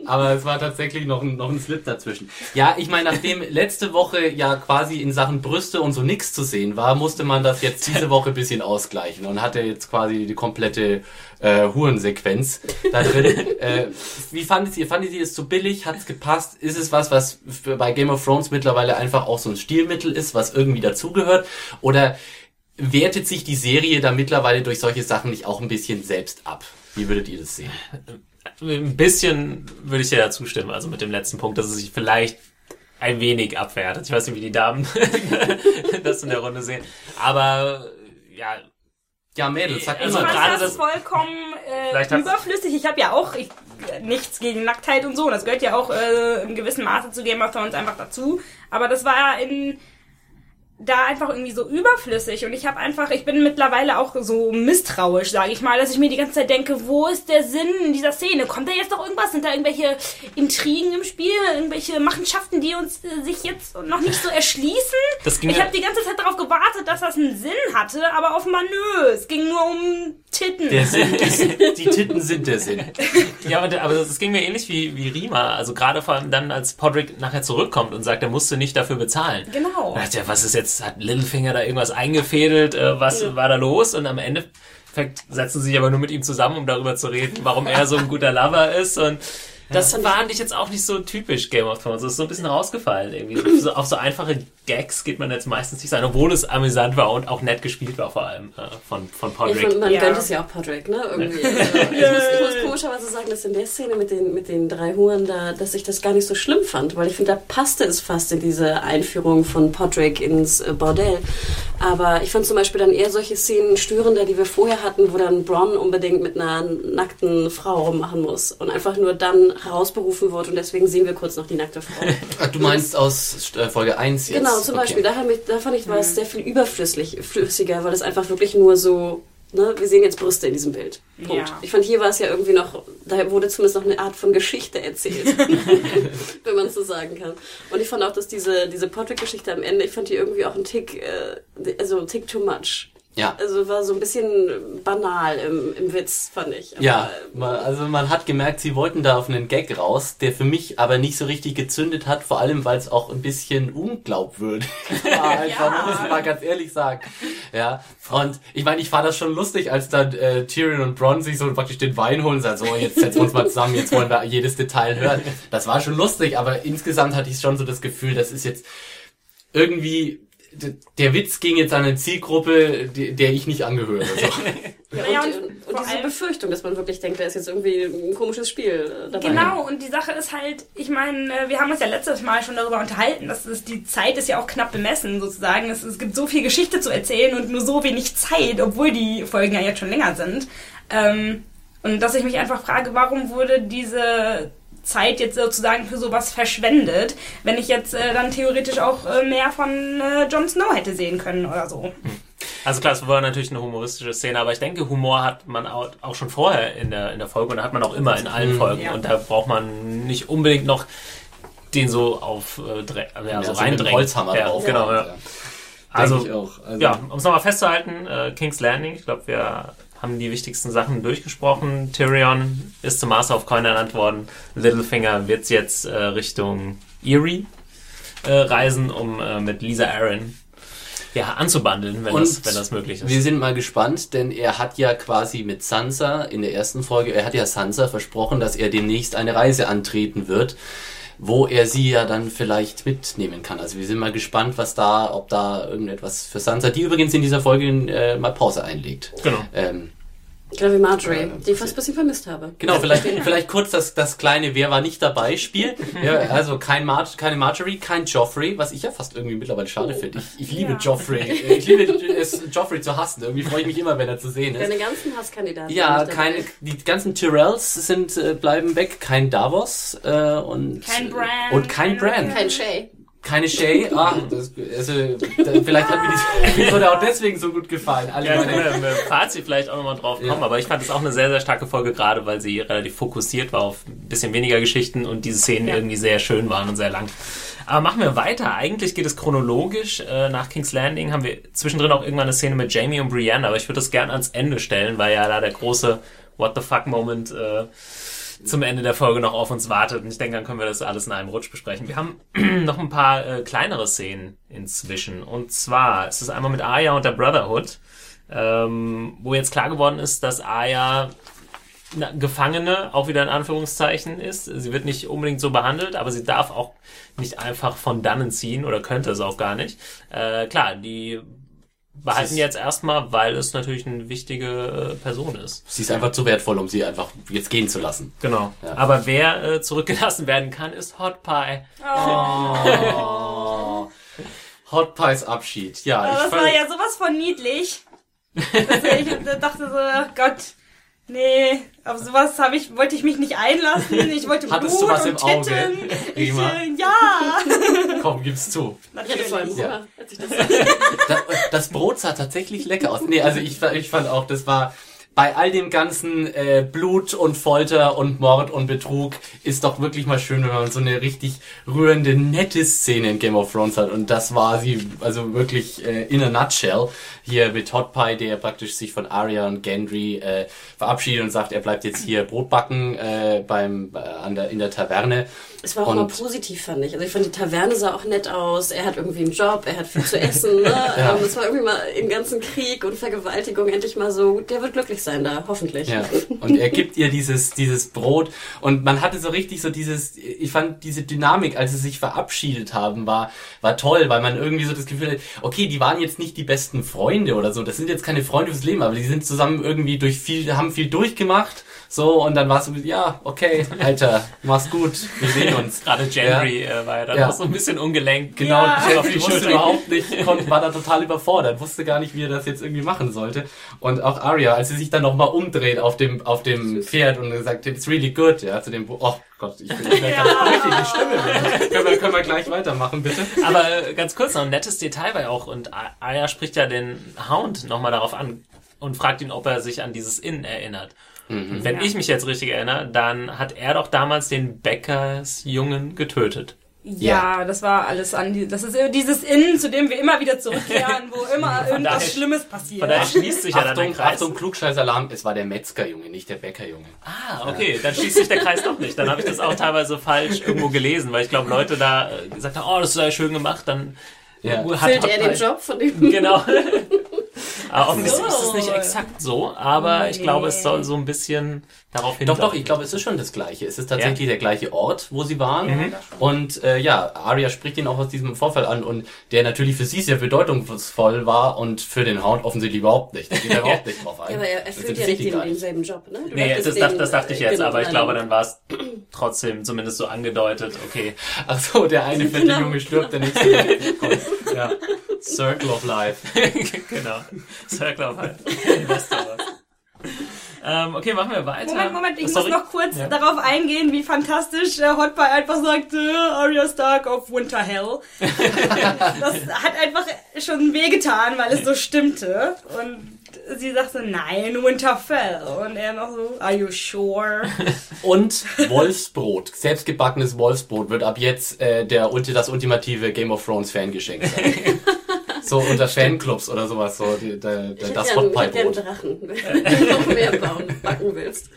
Speaker 3: Aber es war tatsächlich noch ein, noch ein Slip dazwischen. Ja, ich meine, nachdem letzte Woche ja quasi in Sachen Brüste und so nichts zu sehen war, musste man das jetzt diese Woche ein bisschen ausgleichen und hatte jetzt quasi die komplette äh, Hurensequenz da drin. äh, wie fandet ihr? Fandet ihr es zu billig? Hat es gepasst? Ist es was, was bei Game of Thrones mittlerweile einfach auch so ein Stilmittel ist, was irgendwie dazugehört? Oder wertet sich die Serie da mittlerweile durch solche Sachen nicht auch ein bisschen selbst ab? Wie würdet ihr das sehen?
Speaker 1: Ein bisschen würde ich dir ja zustimmen, also mit dem letzten Punkt, dass es sich vielleicht ein wenig abwertet. Ich weiß nicht, wie die Damen das in der Runde sehen. Aber ja,
Speaker 3: Ja, Mädels, sag
Speaker 1: Also
Speaker 3: immer
Speaker 1: gerade
Speaker 2: das
Speaker 1: das-
Speaker 2: vollkommen äh, überflüssig. Ich habe ja auch ich, nichts gegen Nacktheit und so. Das gehört ja auch äh, in gewissem Maße zu Game of Thrones einfach dazu. Aber das war in da einfach irgendwie so überflüssig und ich habe einfach, ich bin mittlerweile auch so misstrauisch, sage ich mal, dass ich mir die ganze Zeit denke, wo ist der Sinn in dieser Szene? Kommt da jetzt noch irgendwas? Sind da irgendwelche Intrigen im Spiel, irgendwelche Machenschaften, die uns äh, sich jetzt noch nicht so erschließen?
Speaker 1: Das
Speaker 2: ich habe die ganze Zeit darauf gewartet, dass das einen Sinn hatte, aber offenbar nö, es ging nur um Titten.
Speaker 3: Der Sinn ist, die Titten sind der Sinn.
Speaker 1: Ja, aber, aber es ging mir ähnlich wie, wie Rima. Also gerade vor allem dann, als Podrick nachher zurückkommt und sagt, er musste nicht dafür bezahlen.
Speaker 2: Genau.
Speaker 1: Da dachte was ist jetzt, hat Littlefinger da irgendwas eingefädelt, äh, was war da los? Und am Endeffekt setzen sie sich aber nur mit ihm zusammen, um darüber zu reden, warum er so ein guter Lover ist und das fand ich jetzt auch nicht so typisch Game of Thrones. Das ist so ein bisschen rausgefallen irgendwie. So, auf so einfache Gags geht man jetzt meistens nicht sein, obwohl es amüsant war und auch nett gespielt war vor allem äh, von, von
Speaker 4: Ich
Speaker 1: Podrick.
Speaker 4: finde, man
Speaker 2: Ja.
Speaker 4: gönnt es ja auch Podrick, ne? Irgendwie. Also, ich, muss, ich muss komischerweise sagen, dass in der Szene mit den, mit den drei Huren da, dass ich das gar nicht so schlimm fand, weil ich finde, da passte es fast in diese Einführung von Podrick ins äh, Bordell. Aber ich fand zum Beispiel dann eher solche Szenen störender, die wir vorher hatten, wo dann Bronn unbedingt mit einer nackten Frau rummachen muss und einfach nur dann herausberufen wird und deswegen sehen wir kurz noch die nackte Frau.
Speaker 3: Ach, du meinst aus äh, Folge 1 jetzt?
Speaker 4: Genau, zum Beispiel. Da, hab ich, da fand ich, war es sehr viel überflüssig, flüssiger, weil es einfach wirklich nur so, ne, wir sehen jetzt Brüste in diesem Bild. Punkt.
Speaker 2: Ja.
Speaker 4: Ich fand, hier war es ja irgendwie noch, da wurde zumindest noch eine Art von Geschichte erzählt, wenn man es so sagen kann. Und ich fand auch, dass diese, diese Podrick-Geschichte am Ende, ich fand die irgendwie auch ein Tick, äh, also ein Tick too much.
Speaker 3: Ja.
Speaker 4: Also war so ein bisschen banal im, im Witz, fand ich. Aber,
Speaker 3: Ja, man, also man hat gemerkt, sie wollten da auf einen Gag raus, der für mich aber nicht so richtig gezündet hat, vor allem weil es auch ein bisschen unglaubwürdig war, einfach, man muss ich mal ganz ehrlich sagen. Ja, und ich meine, ich fand das schon lustig, als dann äh, Tyrion und Bronn sich so praktisch den Wein holen und sagen, so, jetzt setzen wir uns mal zusammen, jetzt wollen wir jedes Detail hören. Das war schon lustig, aber insgesamt hatte ich schon so das Gefühl, das ist jetzt irgendwie der Witz ging jetzt an eine Zielgruppe, die- der ich nicht angehöre. So.
Speaker 4: Ja,
Speaker 2: Naja,
Speaker 4: und,
Speaker 2: und
Speaker 4: und,
Speaker 2: vor
Speaker 4: diese Befürchtung, dass man wirklich denkt, da ist jetzt irgendwie ein komisches Spiel äh, dabei.
Speaker 2: Genau, und die Sache ist halt, ich meine, äh, wir haben uns ja letztes Mal schon darüber unterhalten, dass es, die Zeit ist ja auch knapp bemessen, sozusagen. Es, es gibt so viel Geschichte zu erzählen und nur so wenig Zeit, obwohl die Folgen ja jetzt schon länger sind. Ähm, und dass ich mich einfach frage, warum wurde diese Zeit jetzt sozusagen für sowas verschwendet, wenn ich jetzt äh, dann theoretisch auch äh, mehr von äh, Jon Snow hätte sehen können oder so.
Speaker 1: Also klar, es war natürlich eine humoristische Szene, aber ich denke, Humor hat man auch, schon vorher in der, in der Folge und hat man auch immer in allen Folgen.
Speaker 2: Ja.
Speaker 1: Und da braucht man nicht unbedingt noch den so auf äh, ja, so
Speaker 3: Ja, so mit dem
Speaker 1: reindrängen.
Speaker 3: Holzhammer
Speaker 1: ja,
Speaker 3: drauf.
Speaker 1: Genau, ja. Also,
Speaker 3: ich auch. Also,
Speaker 1: ja, um es nochmal festzuhalten, äh, King's Landing, ich glaube, wir haben die wichtigsten Sachen durchgesprochen. Tyrion ist zum Master of Coin ernannt worden. Littlefinger wird jetzt äh, Richtung Erie äh, reisen, um äh, mit Lisa Aaron ja, anzubandeln, wenn,
Speaker 3: Und
Speaker 1: das, wenn das möglich ist.
Speaker 3: Wir sind mal gespannt, denn er hat ja quasi mit Sansa in der ersten Folge, er hat ja Sansa versprochen, dass er demnächst eine Reise antreten wird, wo er sie ja dann vielleicht mitnehmen kann. Also wir sind mal gespannt, was da, ob da irgendetwas für Sansa, die übrigens in dieser Folge äh, mal Pause einlegt.
Speaker 1: Genau.
Speaker 3: Ähm,
Speaker 4: Genau wie Marjorie, die ich fast ein bisschen vermisst habe.
Speaker 3: Genau, vielleicht, vielleicht kurz das, das kleine Wer war nicht dabei Spiel. Ja, also kein Mar keine Marjorie, kein Joffrey, was ich ja fast irgendwie mittlerweile schade finde. Ich, ich liebe
Speaker 2: Ja.
Speaker 3: Joffrey. Ich liebe es, Joffrey zu hassen. Irgendwie freue ich mich immer, wenn er zu sehen ist.
Speaker 4: Deine ganzen Hasskandidaten.
Speaker 3: Ja, keine, die ganzen Tyrells sind, äh, bleiben weg. Kein Davos äh, und
Speaker 2: Kein Bran,
Speaker 3: und kein
Speaker 2: kein
Speaker 3: Bran.
Speaker 2: Rickon.
Speaker 4: Kein Shay.
Speaker 3: Keine Shay. Ah, das, also, da, vielleicht hat mir die Episode auch deswegen so gut gefallen. Alle
Speaker 1: Ja,
Speaker 3: meine,
Speaker 1: im Fazit vielleicht auch nochmal drauf kommen,
Speaker 3: Ja.
Speaker 1: aber ich fand es auch eine sehr, sehr starke Folge, gerade weil sie relativ fokussiert war auf ein bisschen weniger Geschichten und diese Szenen
Speaker 2: Ja.
Speaker 1: irgendwie sehr schön waren und sehr lang. Aber machen wir weiter. Eigentlich geht es chronologisch. Äh, nach King's Landing haben wir zwischendrin auch irgendwann eine Szene mit Jamie und Brienne, aber ich würde das gern ans Ende stellen, weil ja da der große What the fuck Moment äh, zum Ende der Folge noch auf uns wartet. Und ich denke, dann können wir das alles in einem Rutsch besprechen. Wir haben noch ein paar äh, kleinere Szenen inzwischen. Und zwar ist es einmal mit Arya und der Brotherhood, ähm, wo jetzt klar geworden ist, dass Arya eine Gefangene, auch wieder in Anführungszeichen ist. Sie wird nicht unbedingt so behandelt, aber sie darf auch nicht einfach von dannen ziehen oder könnte es auch gar nicht. Äh, klar, die behalten jetzt erstmal, weil es natürlich eine wichtige äh, Person ist.
Speaker 3: Sie ist einfach zu wertvoll, um sie einfach jetzt gehen zu lassen.
Speaker 1: Genau.
Speaker 3: Ja.
Speaker 1: Aber wer äh, zurückgelassen werden kann, ist Hot Pie.
Speaker 3: Oh. Hot Pies Abschied. Ja,
Speaker 2: Aber
Speaker 3: ich
Speaker 2: das war ja sowas von niedlich. Ich dachte so, Gott, nee, auf sowas habe ich, wollte ich mich nicht einlassen. Ich wollte
Speaker 3: Hattest
Speaker 2: Blut
Speaker 3: du was
Speaker 2: und
Speaker 3: im Auge,
Speaker 2: Titten. Ich, äh, ja,
Speaker 3: komm, gib's zu.
Speaker 2: Natürlich.
Speaker 3: Ja.
Speaker 4: Hunger, als ich das sah.
Speaker 3: Das, das Brot sah tatsächlich lecker aus. Nee, also ich, ich fand auch, das war bei all dem ganzen äh, Blut und Folter und Mord und Betrug ist doch wirklich mal schön, wenn man so eine richtig rührende, nette Szene in Game of Thrones hat. Und das war sie, also wirklich äh, in a nutshell. Hier mit Hot Pie, der praktisch sich von Arya und Gendry äh, verabschiedet und sagt, er bleibt jetzt hier Brot backen äh, beim, äh, an der, in der Taverne.
Speaker 4: Es war auch
Speaker 3: Und-
Speaker 4: immer positiv, fand ich. Also ich fand, die Taverne sah auch nett aus. Er hat irgendwie einen Job, er hat viel zu essen. Ne?
Speaker 3: Ja.
Speaker 4: ähm, es war irgendwie mal im ganzen Krieg und Vergewaltigung endlich mal so, der wird glücklich sein da, hoffentlich.
Speaker 3: Ja, und er gibt ihr dieses, dieses Brot. Und man hatte so richtig so dieses, ich fand diese Dynamik, als sie sich verabschiedet haben, war, war toll, weil man irgendwie so das Gefühl hat, okay, die waren jetzt nicht die besten Freunde oder so, das sind jetzt keine Freunde fürs Leben, aber die sind zusammen irgendwie durch viel, haben viel durchgemacht, so, und dann war es so, ja, okay, Alter, mach's gut, wir sehen uns.
Speaker 1: Gerade Gendry äh, war ja dann
Speaker 3: Ja.
Speaker 1: auch so ein bisschen ungelenkt.
Speaker 3: Genau,
Speaker 2: Ja.
Speaker 3: die
Speaker 1: Auf die
Speaker 3: wusste überhaupt nicht, konnte, war da total überfordert, wusste gar nicht, wie er das jetzt irgendwie machen sollte. Und auch Arya, als sie sich dann nochmal umdreht auf dem, auf dem Pferd und sagt, it's really good, ja, zu dem, oh Gott, ich bin ich merke
Speaker 2: Ja.
Speaker 3: ganz richtig die Stimme. wieder. können, wir, können wir gleich weitermachen, bitte?
Speaker 1: Aber äh, ganz kurz noch ein nettes Detail war ja auch, und Arya spricht ja den Hound nochmal darauf an und fragt ihn, ob er sich an dieses Inn erinnert. Und wenn ich mich jetzt richtig erinnere, dann hat er doch damals den Bäckersjungen getötet.
Speaker 2: Ja, das war alles an die, das ist dieses Innen, zu dem wir immer wieder zurückkehren, wo immer irgendwas
Speaker 1: daher-
Speaker 2: Schlimmes passiert.
Speaker 1: Von daher schließt sich ja dann der
Speaker 3: Achtung,
Speaker 1: Kreis.
Speaker 3: Achtung, Klugscheißalarm, es war der Metzgerjunge, nicht der Bäckerjunge.
Speaker 1: Ah, okay, dann schließt sich der Kreis doch nicht. Dann habe ich das auch teilweise falsch irgendwo gelesen, weil ich glaube, Leute da äh, gesagt haben, oh, das sei schön gemacht, dann
Speaker 3: Ja.
Speaker 1: hat
Speaker 4: Füllt
Speaker 1: Hot
Speaker 4: er den
Speaker 1: Pie-
Speaker 4: Job von dem?
Speaker 1: Genau. aber offensichtlich
Speaker 2: so.
Speaker 1: ist es nicht exakt so, aber ich
Speaker 2: Nee.
Speaker 1: glaube, es soll so ein bisschen darauf hin.
Speaker 3: Doch, doch, ich glaube, es ist schon das Gleiche. Es ist tatsächlich
Speaker 1: Ja.
Speaker 3: der gleiche Ort, wo sie waren.
Speaker 1: Mhm.
Speaker 3: Und äh, ja, Arya spricht ihn auch aus diesem Vorfall an und der natürlich für sie sehr bedeutungsvoll war und für den Hound offensichtlich überhaupt nicht. Da geht er überhaupt nicht drauf ein.
Speaker 4: Ja, aber er
Speaker 3: Das
Speaker 4: erfüllt ja nicht den, denselben Job, ne? Du
Speaker 1: Nee, das,
Speaker 4: den,
Speaker 1: dacht, das dachte ich jetzt,
Speaker 4: genau,
Speaker 1: aber ich glaube, dann war es trotzdem zumindest so angedeutet, okay.
Speaker 3: Ach so, der eine fette
Speaker 4: Genau.
Speaker 3: Junge stirbt, der nächste kommt. Ja. Circle of Life.
Speaker 1: genau. Circle of Life. Ähm, okay, machen wir weiter.
Speaker 2: Moment, Moment, ich
Speaker 1: Sorry.
Speaker 2: muss noch kurz
Speaker 1: Ja.
Speaker 2: darauf eingehen, wie fantastisch äh, Hot Pie einfach sagte, Arya Stark of Winter Hell. das hat einfach schon wehgetan, weil es so stimmte. Und sie sagte, nein, Winterfell. Und er noch so, are you sure?
Speaker 3: Und Wolfsbrot. Selbstgebackenes Wolfsbrot wird ab jetzt äh, der, ulti- das ultimative Game of Thrones Fangeschenk sein. so unter Fanclubs oder sowas, so die, der,
Speaker 4: hätte
Speaker 3: das
Speaker 4: gern, ich hätte
Speaker 3: Hotpie-Brot.
Speaker 4: Drachen, wenn du noch mehr bauen, backen willst.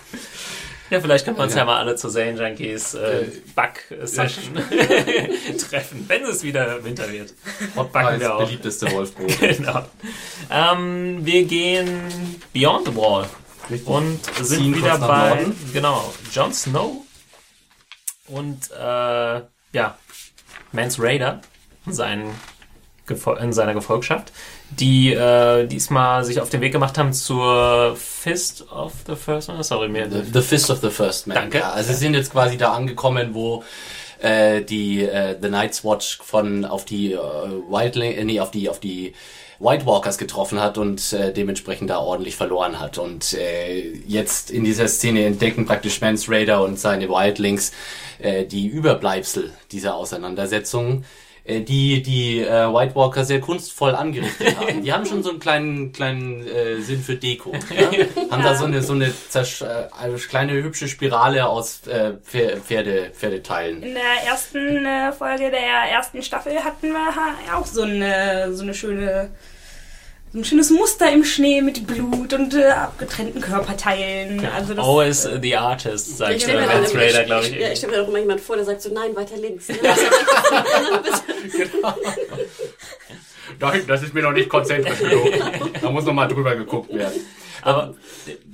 Speaker 1: Ja, vielleicht können wir uns ja,
Speaker 3: Ja.
Speaker 1: mal alle zur Zane Junkies äh, Back-Session treffen, wenn es wieder Winter wird. Backen
Speaker 3: Hotpies
Speaker 1: wir auch.
Speaker 3: beliebteste Wolfsbrot.
Speaker 1: Genau. Ähm, wir gehen Beyond the Wall
Speaker 3: Richtig.
Speaker 1: und sind
Speaker 3: Ziehen
Speaker 1: wieder bei genau Jon Snow und äh, ja Mance Raider sein Gefol in seiner Gefolgschaft, die äh, diesmal sich auf den Weg gemacht haben zur Fist of the First Man. Sorry, mir
Speaker 3: The, the Fist of the First Man.
Speaker 1: Danke.
Speaker 3: Ja, also sie sind jetzt quasi da angekommen, wo äh, die äh, The Night's Watch von auf die äh, Wildling, äh, nee, auf die auf die White Walkers getroffen hat und äh, dementsprechend da ordentlich verloren hat. Und äh, jetzt in dieser Szene entdecken praktisch Mance Raider und seine Wildlings äh, die Überbleibsel dieser Auseinandersetzung die die äh, White Walker sehr kunstvoll angerichtet haben. Die haben schon so einen kleinen kleinen äh, Sinn für Deko. Ja? Haben da so eine so eine zersch äh, eine kleine hübsche Spirale aus äh, Pfer- Pferde Pferdeteilen.
Speaker 2: In der ersten äh, Folge der ersten Staffel hatten wir auch so eine, so eine schöne, ein schönes Muster im Schnee mit Blut und äh, abgetrennten Körperteilen. Also das,
Speaker 1: Always uh, the artist, sagt
Speaker 4: Ich
Speaker 1: äh,
Speaker 4: stelle mir,
Speaker 1: Vance
Speaker 4: dann-
Speaker 1: Raider, glaube ich.
Speaker 4: ja, ich stell mir auch immer jemand vor, der sagt so, nein, weiter links. Ne?
Speaker 3: Nein, das ist mir noch nicht konzentrisch genug. Da muss noch mal drüber geguckt werden.
Speaker 1: Aber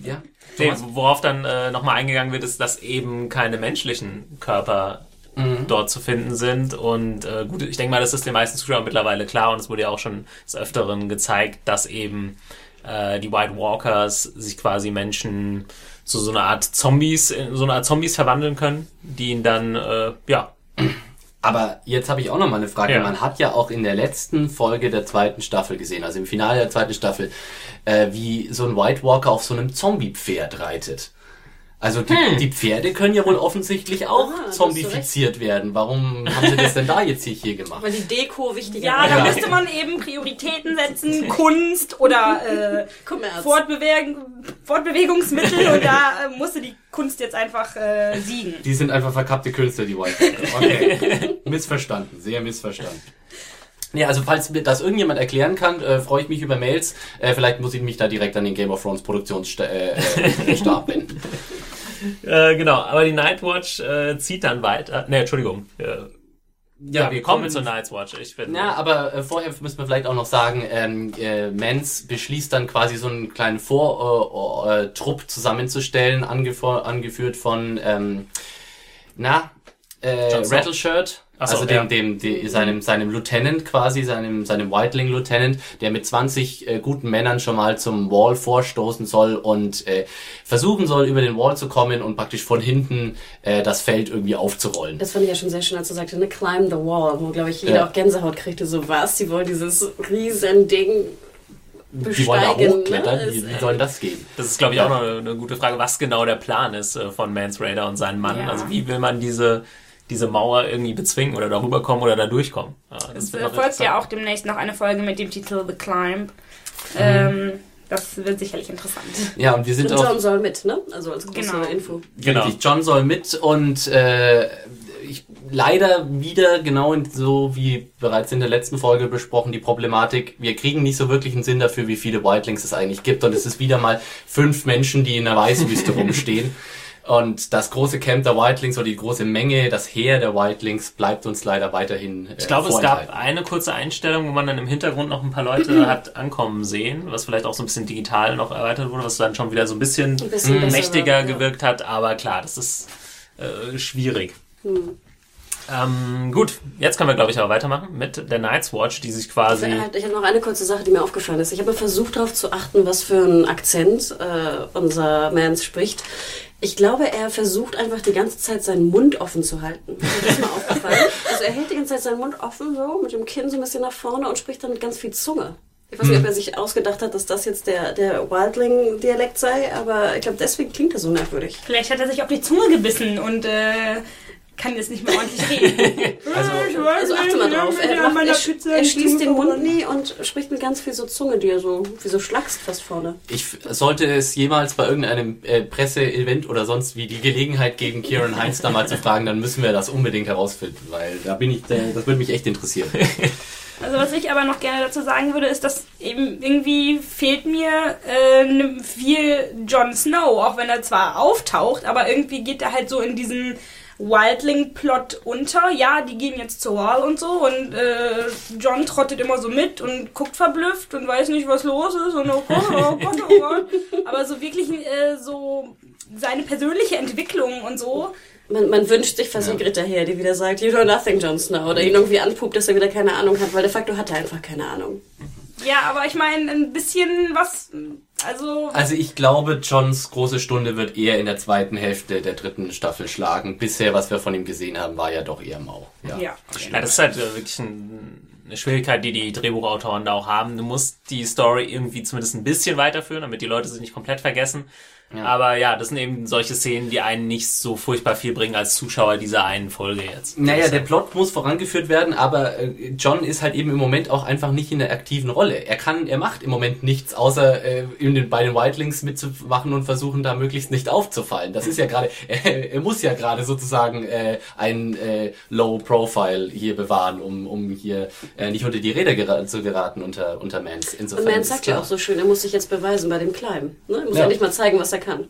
Speaker 3: Ja.
Speaker 1: nee,
Speaker 3: Thomas?
Speaker 1: worauf dann äh, nochmal eingegangen wird, ist, dass eben keine menschlichen Körper
Speaker 3: Mhm.
Speaker 1: dort zu finden sind. Und äh, gut, ich denke mal, das ist den meisten Zuschauern mittlerweile klar und es wurde ja auch schon des Öfteren gezeigt, dass eben äh, die White Walkers sich quasi Menschen zu so einer Art Zombies, in so eine Art Zombies verwandeln können, die ihn dann, äh, ja,
Speaker 3: Aber jetzt habe ich auch noch mal eine Frage.
Speaker 1: Ja.
Speaker 3: Man hat ja auch in der letzten Folge der zweiten Staffel gesehen, also im Finale der zweiten Staffel, äh, wie so ein White Walker auf so einem Zombie-Pferd reitet. Also die, die Pferde können ja wohl offensichtlich auch
Speaker 4: Aha,
Speaker 3: zombifiziert werden. Warum haben sie das denn da jetzt hier, hier gemacht?
Speaker 4: Weil die Deko wichtiger
Speaker 2: ja, da
Speaker 3: Ja.
Speaker 2: müsste man eben Prioritäten setzen, Kunst oder äh,
Speaker 4: Kommerz.
Speaker 2: Fortbeweg Fortbewegungsmittel und da äh, musste die Kunst jetzt einfach äh, siegen.
Speaker 3: Die sind einfach verkappte Künstler, die White Walker. Okay. missverstanden, sehr missverstanden. Ja, also falls mir das irgendjemand erklären kann, äh, freue ich mich über Mails. Äh, vielleicht muss ich mich da direkt an den Game of Thrones Produktionsstab äh, äh, wenden.
Speaker 1: Äh, genau. Aber die Nightwatch äh, zieht dann weiter. Ne, Entschuldigung. Äh, ja, wir kommen zur Nightwatch. Ich bin.
Speaker 3: Ja, aber äh, vorher müssen wir vielleicht auch noch sagen, ähm, äh, Mans beschließt dann quasi so einen kleinen Vortrupp äh, äh, zusammenzustellen, angefo- angeführt von, ähm, na, äh. Rattleshirt.
Speaker 1: Ach so,
Speaker 3: also
Speaker 1: ja.
Speaker 3: dem, dem, dem seinem, seinem Lieutenant quasi, seinem, seinem Whiteling Lieutenant, der mit 20 äh, guten Männern schon mal zum Wall vorstoßen soll und äh, versuchen soll, über den Wall zu kommen und praktisch von hinten äh, das Feld irgendwie aufzurollen.
Speaker 4: Das fand ich ja schon sehr schön, als du sagte, ne, climb the wall, wo, glaube ich, jeder
Speaker 3: Ja.
Speaker 4: auch Gänsehaut kriegte, so was, die wollen dieses riesen Ding
Speaker 3: Die wollen da
Speaker 4: besteigen,
Speaker 3: hochklettern,
Speaker 4: ne?
Speaker 3: wie, wie soll denn das gehen?
Speaker 1: Das ist, glaube ich, auch noch eine, eine gute Frage, was genau der Plan ist äh, von Mans Raider und seinem Mann.
Speaker 2: Ja.
Speaker 1: Also wie will man diese, diese Mauer irgendwie bezwingen oder darüber kommen oder da durchkommen? Ja, das
Speaker 2: Es folgt ja auch demnächst noch eine Folge mit dem Titel The Climb. Ähm, das wird sicherlich interessant.
Speaker 3: Ja, und wir sind
Speaker 4: Und
Speaker 3: auch
Speaker 4: John soll mit, ne? Also als große
Speaker 2: Genau.
Speaker 4: Info.
Speaker 1: Genau.
Speaker 3: John soll mit und äh, ich, leider wieder genau so wie bereits in der letzten Folge besprochen die Problematik. Wir kriegen nicht so wirklich einen Sinn dafür, wie viele Whitelings es eigentlich gibt und es ist wieder mal fünf Menschen, die in der Weißwüste rumstehen. Und das große Camp der Whitelings oder die große Menge, das Heer der Whitelings bleibt uns leider weiterhin. Äh,
Speaker 1: Ich glaube, es gab eine kurze Einstellung, wo man dann im Hintergrund noch ein paar Leute hat ankommen sehen, was vielleicht auch so ein bisschen digital noch erweitert wurde, was dann schon wieder so ein bisschen,
Speaker 4: Ein bisschen
Speaker 1: mächtiger
Speaker 4: war, ja.
Speaker 1: gewirkt hat. Aber klar, das ist äh, schwierig.
Speaker 4: Hm.
Speaker 1: Ähm, gut, jetzt können wir, glaube ich, aber weitermachen mit der Night's Watch, die sich
Speaker 4: Ich
Speaker 1: quasi...
Speaker 4: habe ich hab noch eine kurze Sache, die mir aufgefallen ist. Ich habe versucht darauf zu achten, was für einen Akzent äh, unser Mans spricht. Ich glaube, er versucht einfach die ganze Zeit seinen Mund offen zu halten. Ist das mal aufgefallen? Also er hält die ganze Zeit seinen Mund offen, so mit dem Kinn so ein bisschen nach vorne und spricht dann mit ganz viel Zunge. Ich weiß nicht, ob er sich ausgedacht hat, dass das jetzt der, der Wildling-Dialekt sei, aber ich glaube, deswegen klingt er so merkwürdig.
Speaker 2: Vielleicht hat er sich auf die Zunge gebissen und äh, kann jetzt nicht mehr ordentlich reden.
Speaker 3: Also-
Speaker 4: Also achte mal drauf. Er, macht, er, sch- er schließt den Mund nie und spricht mit ganz viel so Zunge, die er so, wie so schlackst fast vorne.
Speaker 3: Ich sollte es jemals bei irgendeinem äh, Presseevent oder sonst wie die Gelegenheit geben, Kieran Heinz da mal zu fragen, dann müssen wir das unbedingt herausfinden, weil da bin ich, äh, das würde mich echt interessieren.
Speaker 2: Also was ich aber noch gerne dazu sagen würde, ist, dass eben irgendwie fehlt mir äh, ne- viel Jon Snow, auch wenn er zwar auftaucht, aber irgendwie geht er halt so in diesen Wildling-Plot unter. Ja, die gehen jetzt zur Wahl und so und äh, John trottet immer so mit und guckt verblüfft und weiß nicht, was los ist und oh Gott, oh Gott, oh Gott. Aber so wirklich äh, so seine persönliche Entwicklung und so,
Speaker 4: Man, man wünscht sich fast
Speaker 3: Ja.
Speaker 4: eine Greta her, die wieder sagt, you know nothing, Jon Snow. Oder ihn irgendwie anpupt, dass er wieder keine Ahnung hat, weil de facto hat er einfach keine Ahnung.
Speaker 2: ja, aber ich meine, ein bisschen was, also
Speaker 3: Also ich glaube, Johns große Stunde wird eher in der zweiten Hälfte der dritten Staffel schlagen. Bisher, was wir von ihm gesehen haben, war ja doch eher mau. Ja.
Speaker 2: Ja.
Speaker 1: Ja, das ist halt wirklich ein, eine Schwierigkeit, die die Drehbuchautoren da auch haben. Du musst die Story irgendwie zumindest ein bisschen weiterführen, damit die Leute sich nicht komplett vergessen.
Speaker 3: Ja.
Speaker 1: Aber ja, das sind eben solche Szenen, die einen nicht so furchtbar viel bringen als Zuschauer dieser einen Folge jetzt.
Speaker 3: Naja, der Plot muss vorangeführt werden, aber äh, John ist halt eben im Moment auch einfach nicht in der aktiven Rolle. Er kann, er macht im Moment nichts, außer äh, in den, bei den Whitelings mitzumachen und versuchen, da möglichst nicht aufzufallen. Das ist ja gerade, er, er muss ja gerade sozusagen äh, ein äh, Low Profile hier bewahren, um, um hier äh, nicht unter die Räder gera zu geraten unter, unter Mans. Insofern
Speaker 4: Und Mans sagt ja auch so schön, er muss sich jetzt beweisen bei dem Climb. Ne? Er muss
Speaker 3: Ja.
Speaker 4: endlich mal zeigen, was er kann.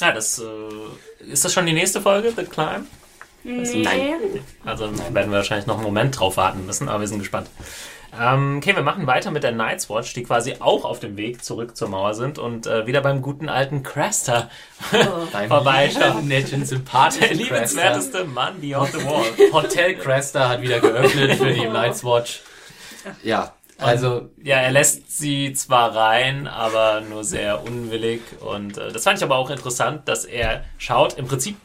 Speaker 1: Ja, das äh, ist das schon die nächste Folge, The Climb?
Speaker 2: Nee.
Speaker 3: Nein.
Speaker 1: Also werden wir wahrscheinlich noch einen Moment drauf warten müssen, aber wir sind gespannt. Ähm, okay, wir machen weiter mit der Night's Watch, die quasi auch auf dem Weg zurück zur Mauer sind und äh, wieder beim guten alten Craster
Speaker 3: Beim
Speaker 1: vorbeischauen.
Speaker 3: netten,
Speaker 1: Der
Speaker 3: sympathischen Cresta.
Speaker 1: liebenswerteste Mann beyond the wall.
Speaker 3: Hotel Cresta hat wieder geöffnet für die Night's Watch. Ja, also
Speaker 1: Ja, er lässt sie zwar rein, aber nur sehr unwillig. Und äh, das fand ich aber auch interessant, dass er schaut. Im Prinzip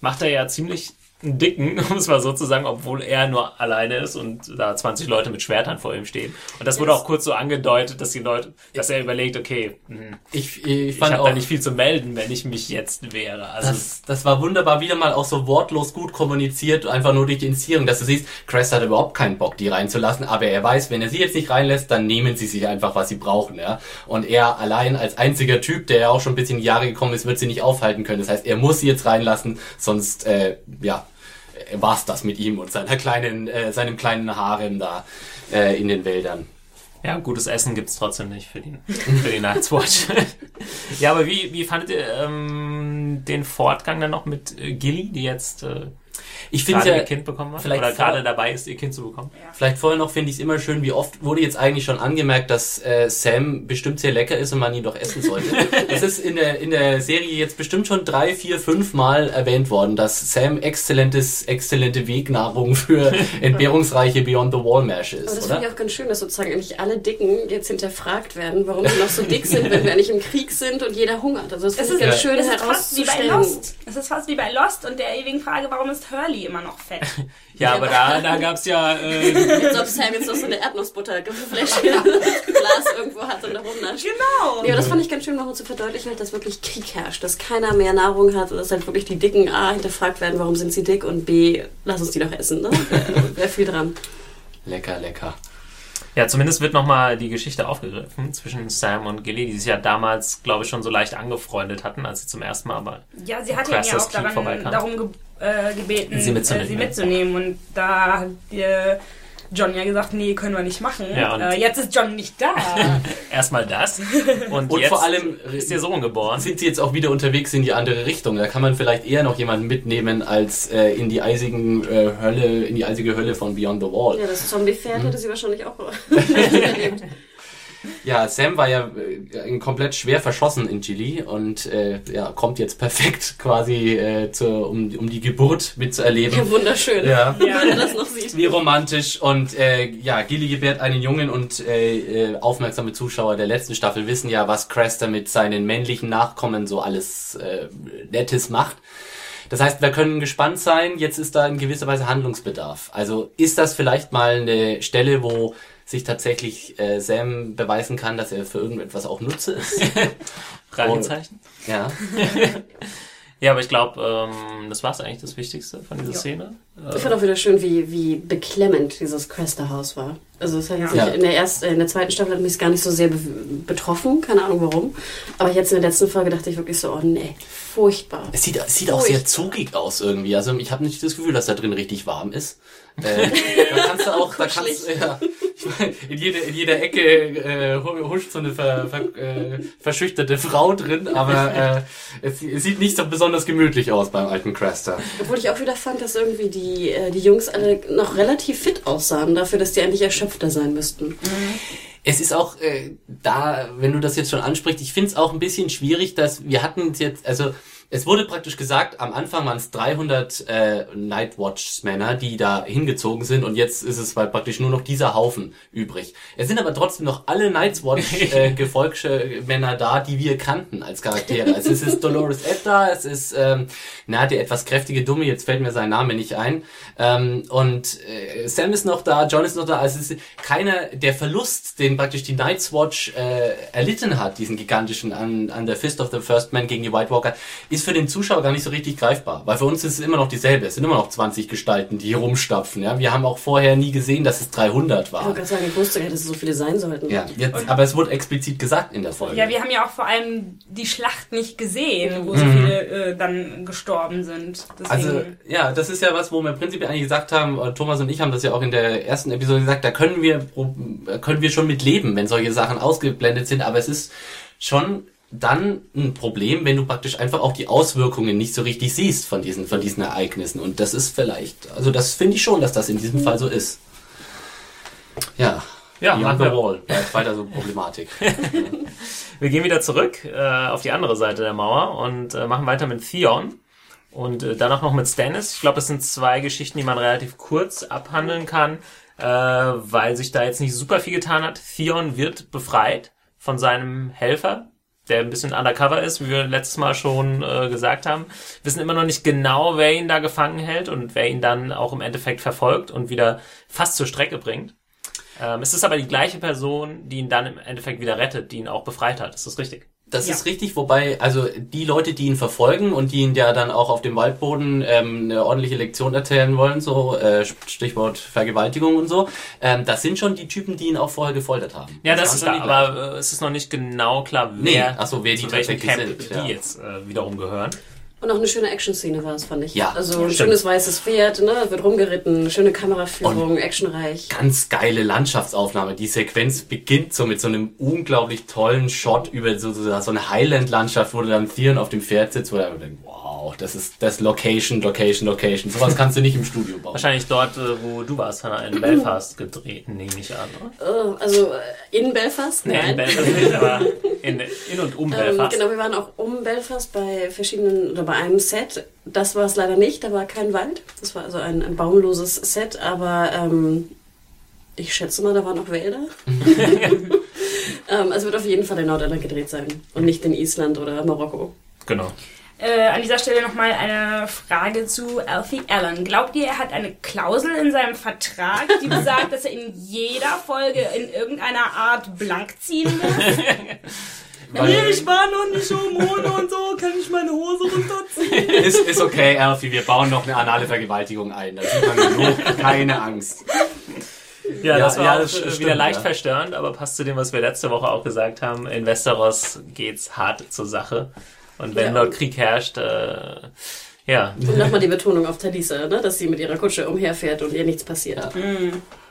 Speaker 1: macht er ja ziemlich einen dicken, um es mal so zu sagen, obwohl er nur alleine ist und da 20 Leute mit Schwertern vor ihm stehen. Und das wurde auch kurz so angedeutet, dass die Leute, dass er überlegt, okay, hm,
Speaker 3: ich, ich
Speaker 1: ich
Speaker 3: fand
Speaker 1: habe
Speaker 3: auch,
Speaker 1: da nicht viel zu melden, wenn ich mich jetzt wehre. Also
Speaker 3: das, das war wunderbar wieder mal auch so wortlos gut kommuniziert, einfach nur durch die Inszenierung, dass du siehst, Crest hat überhaupt keinen Bock, die reinzulassen, aber er weiß, wenn er sie jetzt nicht reinlässt, dann nehmen sie sich einfach, was sie brauchen, ja. Und er allein als einziger Typ, der ja auch schon ein bisschen in die Jahre gekommen ist, wird sie nicht aufhalten können. Das heißt, er muss sie jetzt reinlassen, sonst, äh, ja, war's das mit ihm und seiner kleinen, äh, seinem kleinen Harem da äh, in den Wäldern.
Speaker 1: Ja, gutes Essen gibt's trotzdem nicht für die, für die Night's Watch. ja, aber wie, wie fandet ihr ähm, den Fortgang dann noch mit äh, Gilly, die jetzt äh,
Speaker 3: Ich finde ja,
Speaker 1: ihr Kind bekommen hat?
Speaker 3: vielleicht
Speaker 1: Oder
Speaker 3: vor-
Speaker 1: gerade dabei ist, ihr Kind zu bekommen?
Speaker 3: Vielleicht vorher noch finde ich es immer schön, wie oft wurde jetzt eigentlich schon angemerkt, dass äh, Sam bestimmt sehr lecker ist und man ihn doch essen sollte. Es ist in der, in der Serie jetzt bestimmt schon drei, vier, fünf Mal erwähnt worden, dass Sam exzellentes, exzellente Wegnahrung für entbehrungsreiche Beyond the Wall Mash
Speaker 4: Aber
Speaker 3: ist,
Speaker 4: das
Speaker 3: oder?
Speaker 4: finde ich auch ganz schön, dass sozusagen eigentlich alle Dicken jetzt hinterfragt werden, warum sie noch so dick sind, wenn wir eigentlich im Krieg sind und jeder hungert. Also das
Speaker 2: Es
Speaker 4: finde
Speaker 2: ist,
Speaker 4: ich ganz schön
Speaker 2: es ist fast wie bei
Speaker 4: herauszustellen.
Speaker 2: Lost. Es ist fast wie bei Lost und der ewigen Frage, warum ist Hurley immer noch fett?
Speaker 1: Ja, aber da, da gab's ja äh,
Speaker 4: Als ob Sam jetzt noch so eine Erdnussbutterfläche Glas irgendwo hat und da rumnascht.
Speaker 2: Genau.
Speaker 4: Ja, das fand ich ganz schön, nochmal zu verdeutlichen, halt, dass wirklich Krieg herrscht, dass keiner mehr Nahrung hat und dass halt wirklich die Dicken A hinterfragt werden, warum sind sie dick und B, lass uns die doch essen, ne? Wäre wär viel dran.
Speaker 3: Lecker, lecker.
Speaker 1: Ja, zumindest wird nochmal die Geschichte aufgegriffen zwischen Sam und Gilly, die sich ja damals, glaube ich, schon so leicht angefreundet hatten, als sie zum ersten Mal aber
Speaker 2: Ja, sie hat ihn ja auch daran, darum ge äh, gebeten,
Speaker 1: Sie mitzunehmen,
Speaker 2: äh, sie mitzunehmen. Und da hat äh, John ja gesagt, nee, können wir nicht machen.
Speaker 1: Ja, und-
Speaker 2: äh, jetzt ist John nicht da.
Speaker 1: erstmal das. Und,
Speaker 3: Und
Speaker 1: jetzt
Speaker 3: vor allem
Speaker 1: ist ihr Sohn geboren.
Speaker 3: sind sie jetzt auch wieder unterwegs in die andere Richtung. Da kann man vielleicht eher noch jemanden mitnehmen als äh, in die eisigen äh, Hölle, in die eisige Hölle von Beyond the Wall.
Speaker 4: Ja, das Zombie-Pferd hätte sie wahrscheinlich auch erlebt.
Speaker 3: Ja, Sam war ja äh, komplett schwer verschossen in Gilly und äh, ja, kommt jetzt perfekt quasi äh, zur, um, um die Geburt mitzuerleben.
Speaker 4: Ja, wunderschön.
Speaker 3: Ja.
Speaker 4: Wenn er das noch sieht.
Speaker 3: Wie romantisch und äh, ja, Gilly gebärt einen Jungen und äh, äh, aufmerksame Zuschauer der letzten Staffel wissen ja, was Cresta mit seinen männlichen Nachkommen so alles äh, Nettes macht. Das heißt, wir können gespannt sein. Jetzt ist da in gewisser Weise Handlungsbedarf. Also ist das vielleicht mal eine Stelle, wo sich tatsächlich äh, Sam beweisen kann, dass er für irgendetwas auch Nutze ist?
Speaker 1: Fragezeichen.
Speaker 3: ja.
Speaker 1: Ja, aber ich glaube, ähm, das war's eigentlich das Wichtigste von dieser
Speaker 2: Ja.
Speaker 1: Szene.
Speaker 4: Ich fand auch wieder schön, wie, wie beklemmend dieses Cresta-Haus war. Also es hat jetzt
Speaker 3: Ja.
Speaker 4: in, der ersten, in der zweiten Staffel hat mich es gar nicht so sehr be betroffen, keine Ahnung warum. Aber jetzt in der letzten Folge dachte ich wirklich so, oh nee, furchtbar.
Speaker 3: Es sieht, es sieht auch sehr zugig aus irgendwie. Also ich habe nicht das Gefühl, dass da drin richtig warm ist. Äh, da kannst du auch, da kannst ja, ich meine, in, jede, in jeder Ecke äh, hu- huscht so eine ver, ver, äh, verschüchterte Frau drin, aber äh, es, es sieht nicht so besonders gemütlich aus beim alten Craster.
Speaker 4: Obwohl ich auch wieder fand, dass irgendwie die, äh, die Jungs alle noch relativ fit aussahen, dafür, dass die eigentlich erschöpfter sein müssten.
Speaker 3: Es ist auch äh, da, wenn du das jetzt schon ansprichst, ich finde es auch ein bisschen schwierig, dass wir hatten jetzt, also es wurde praktisch gesagt, am Anfang waren es 300 äh, Nightwatch-Männer, die da hingezogen sind und jetzt ist es halt praktisch nur noch dieser Haufen übrig. Es sind aber trotzdem noch alle Nightwatch-Gefolgsmänner da, die wir kannten als Charaktere. Also es ist Dolores Edda, es ist ähm, na, der etwas kräftige Dumme, jetzt fällt mir sein Name nicht ein. Ähm, und äh, Sam ist noch da, John ist noch da. Also es ist keiner, der Verlust, den praktisch die Night's Watch äh, erlitten hat, diesen gigantischen an, an der Fist of the First Man gegen die White Walker, ist ist für den Zuschauer gar nicht so richtig greifbar. Weil für uns ist es immer noch dieselbe. Es sind immer noch 20 Gestalten, die hier rumstapfen. Ja? Wir haben auch vorher nie gesehen, dass es 300
Speaker 4: Ich
Speaker 3: waren.
Speaker 4: wollte gerade sagen, ich wusste gar nicht, dass es so viele sein sollten.
Speaker 3: Ja, jetzt, aber es wurde explizit gesagt in der Folge.
Speaker 2: Ja, wir haben ja auch vor allem die Schlacht nicht gesehen, wo so viele äh, dann gestorben sind. Deswegen,
Speaker 3: Also, ja, das ist ja was, wo wir prinzipiell eigentlich gesagt haben, äh, Thomas und ich haben das ja auch in der ersten Episode gesagt, da können wir, äh, können wir schon mit leben, wenn solche Sachen ausgeblendet sind, aber es ist schon dann ein Problem, wenn du praktisch einfach auch die Auswirkungen nicht so richtig siehst von diesen, von diesen Ereignissen. Und das ist vielleicht, also das finde ich schon, dass das in diesem Fall so ist. Ja.
Speaker 1: Ja,
Speaker 3: Beyond the. Wall bleibt weiter so Problematik.
Speaker 1: Wir gehen wieder zurück äh, auf die andere Seite der Mauer und äh, machen weiter mit Theon. Und äh, danach noch mit Stannis. Ich glaube, es sind zwei Geschichten, die man relativ kurz abhandeln kann, äh, weil sich da jetzt nicht super viel getan hat. Theon wird befreit von seinem Helfer, der ein bisschen undercover ist, wie wir letztes Mal schon äh, gesagt haben. Wissen immer noch nicht genau, wer ihn da gefangen hält und wer ihn dann auch im Endeffekt verfolgt und wieder fast zur Strecke bringt. Ähm, es ist aber die gleiche Person, die ihn dann im Endeffekt wieder rettet, die ihn auch befreit hat. Ist das richtig?
Speaker 3: Das
Speaker 2: Ja.
Speaker 3: ist richtig, wobei, also die Leute, die ihn verfolgen und die ihn ja dann auch auf dem Waldboden ähm, eine ordentliche Lektion erzählen wollen, so äh, Stichwort Vergewaltigung und so, ähm, das sind schon die Typen, die ihn auch vorher gefoltert haben.
Speaker 1: Ja, das, ist
Speaker 3: waren
Speaker 1: da,
Speaker 3: schon die gleichen.
Speaker 1: aber äh, es ist noch nicht genau klar,
Speaker 3: Nee,
Speaker 1: wer,
Speaker 3: ach so, wer die
Speaker 1: zu welchem Camp
Speaker 3: sind,
Speaker 1: die
Speaker 3: ja.
Speaker 1: jetzt äh, wiederum gehören.
Speaker 4: Und auch eine schöne Action-Szene war es, fand ich.
Speaker 3: Ja,
Speaker 4: Also ein
Speaker 1: stimmt.
Speaker 4: schönes weißes Pferd, ne, wird rumgeritten, schöne Kameraführung, actionreich.
Speaker 3: Ganz geile Landschaftsaufnahme. Die Sequenz beginnt so mit so einem unglaublich tollen Shot über so, so, so eine Highland-Landschaft, wo dann Theon auf dem Pferd sitzt, wo er denkt, wow, das ist das Location, Location, Location. Sowas kannst du nicht im Studio bauen.
Speaker 1: Wahrscheinlich dort, äh, wo du warst, Hannah, in Belfast gedreht, nehme ich an. Oder?
Speaker 4: Oh, also äh, in Belfast?
Speaker 1: Nee, in
Speaker 4: Nein.
Speaker 1: Belfast nicht, aber in, in und um
Speaker 4: Ähm,
Speaker 1: Belfast.
Speaker 4: genau, wir waren auch um Belfast bei verschiedenen oder bei einem Set. Das war es leider nicht, da war kein Wald. Das war also ein, ein baumloses Set, aber ähm, ich schätze mal, da waren auch Wälder. ähm, also wird auf jeden Fall in Nordirland gedreht sein und nicht in Island oder Marokko.
Speaker 1: Genau.
Speaker 2: Äh, an dieser Stelle nochmal eine Frage zu Alfie Allen. Glaubt ihr, er hat eine Klausel in seinem Vertrag, die besagt, dass er in jeder Folge in irgendeiner Art blank ziehen muss?
Speaker 3: Weil-
Speaker 2: ich war noch nicht Hormone und so, kann ich meine Hose runterziehen?
Speaker 3: ist, ist okay, Alfie, wir bauen noch eine anale Vergewaltigung ein. Da sieht man genug, keine Angst.
Speaker 1: Ja,
Speaker 3: Ja,
Speaker 1: das war
Speaker 3: ja, das
Speaker 1: äh,
Speaker 3: stimmt,
Speaker 1: wieder leicht
Speaker 3: ja.
Speaker 1: verstörend, aber passt zu dem, was wir letzte Woche auch gesagt haben. In Westeros geht's hart zur Sache. Und wenn
Speaker 4: Ja.
Speaker 1: dort Krieg herrscht, äh, ja,
Speaker 4: Und nochmal die Betonung auf Talisa, ne, dass sie mit ihrer Kutsche umherfährt und ihr nichts passiert.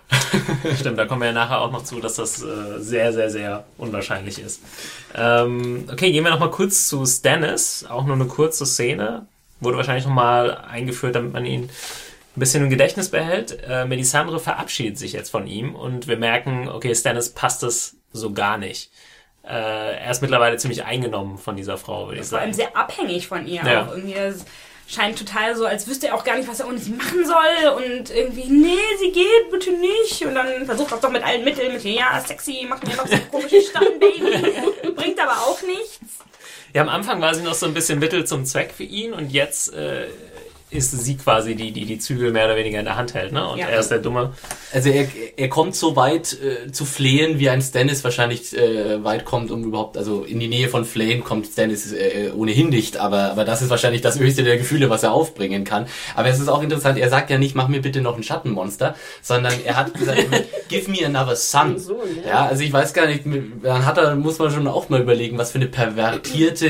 Speaker 1: Stimmt, da kommen wir ja nachher auch noch zu, dass das äh, sehr, sehr, sehr unwahrscheinlich ist. Ähm, okay, gehen wir noch mal kurz zu Stannis. Auch nur eine kurze Szene. Wurde wahrscheinlich noch mal eingeführt, damit man ihn ein bisschen im Gedächtnis behält. Äh, Melisandre verabschiedet sich jetzt von ihm und wir merken, okay, Stannis passt es so gar nicht. Äh, er ist mittlerweile ziemlich eingenommen von dieser Frau, würde ich
Speaker 2: Vor allem
Speaker 1: sagen.
Speaker 2: sehr abhängig von ihr
Speaker 1: Ja.
Speaker 2: auch. Irgendwie das scheint total so, als wüsste er auch gar nicht, was er ohne sie machen soll. Und irgendwie, nee, sie geht, bitte nicht. Und dann versucht er es doch mit allen Mitteln, mit, ja, sexy, mach mir noch so ein komisches Stannbaby. Bringt aber auch nichts.
Speaker 1: Ja, am Anfang war sie noch so ein bisschen Mittel zum Zweck für ihn und jetzt äh, ist sie quasi die, die die Zügel mehr oder weniger in der Hand hält, ne? Und
Speaker 2: Ja.
Speaker 1: er ist der Dumme.
Speaker 3: Also er, er kommt so weit äh, zu flehen, wie ein Stannis wahrscheinlich äh, weit kommt, um überhaupt, also in die Nähe von Flehen kommt Stannis äh, ohnehin nicht, aber, aber das ist wahrscheinlich das höchste der Gefühle, was er aufbringen kann. Aber es ist auch interessant, er sagt ja nicht, mach mir bitte noch ein Schattenmonster, sondern er hat gesagt, give me another son.
Speaker 4: So, ja.
Speaker 3: Ja, also ich weiß gar nicht, dann hat er, muss man schon auch mal überlegen, was für eine pervertierte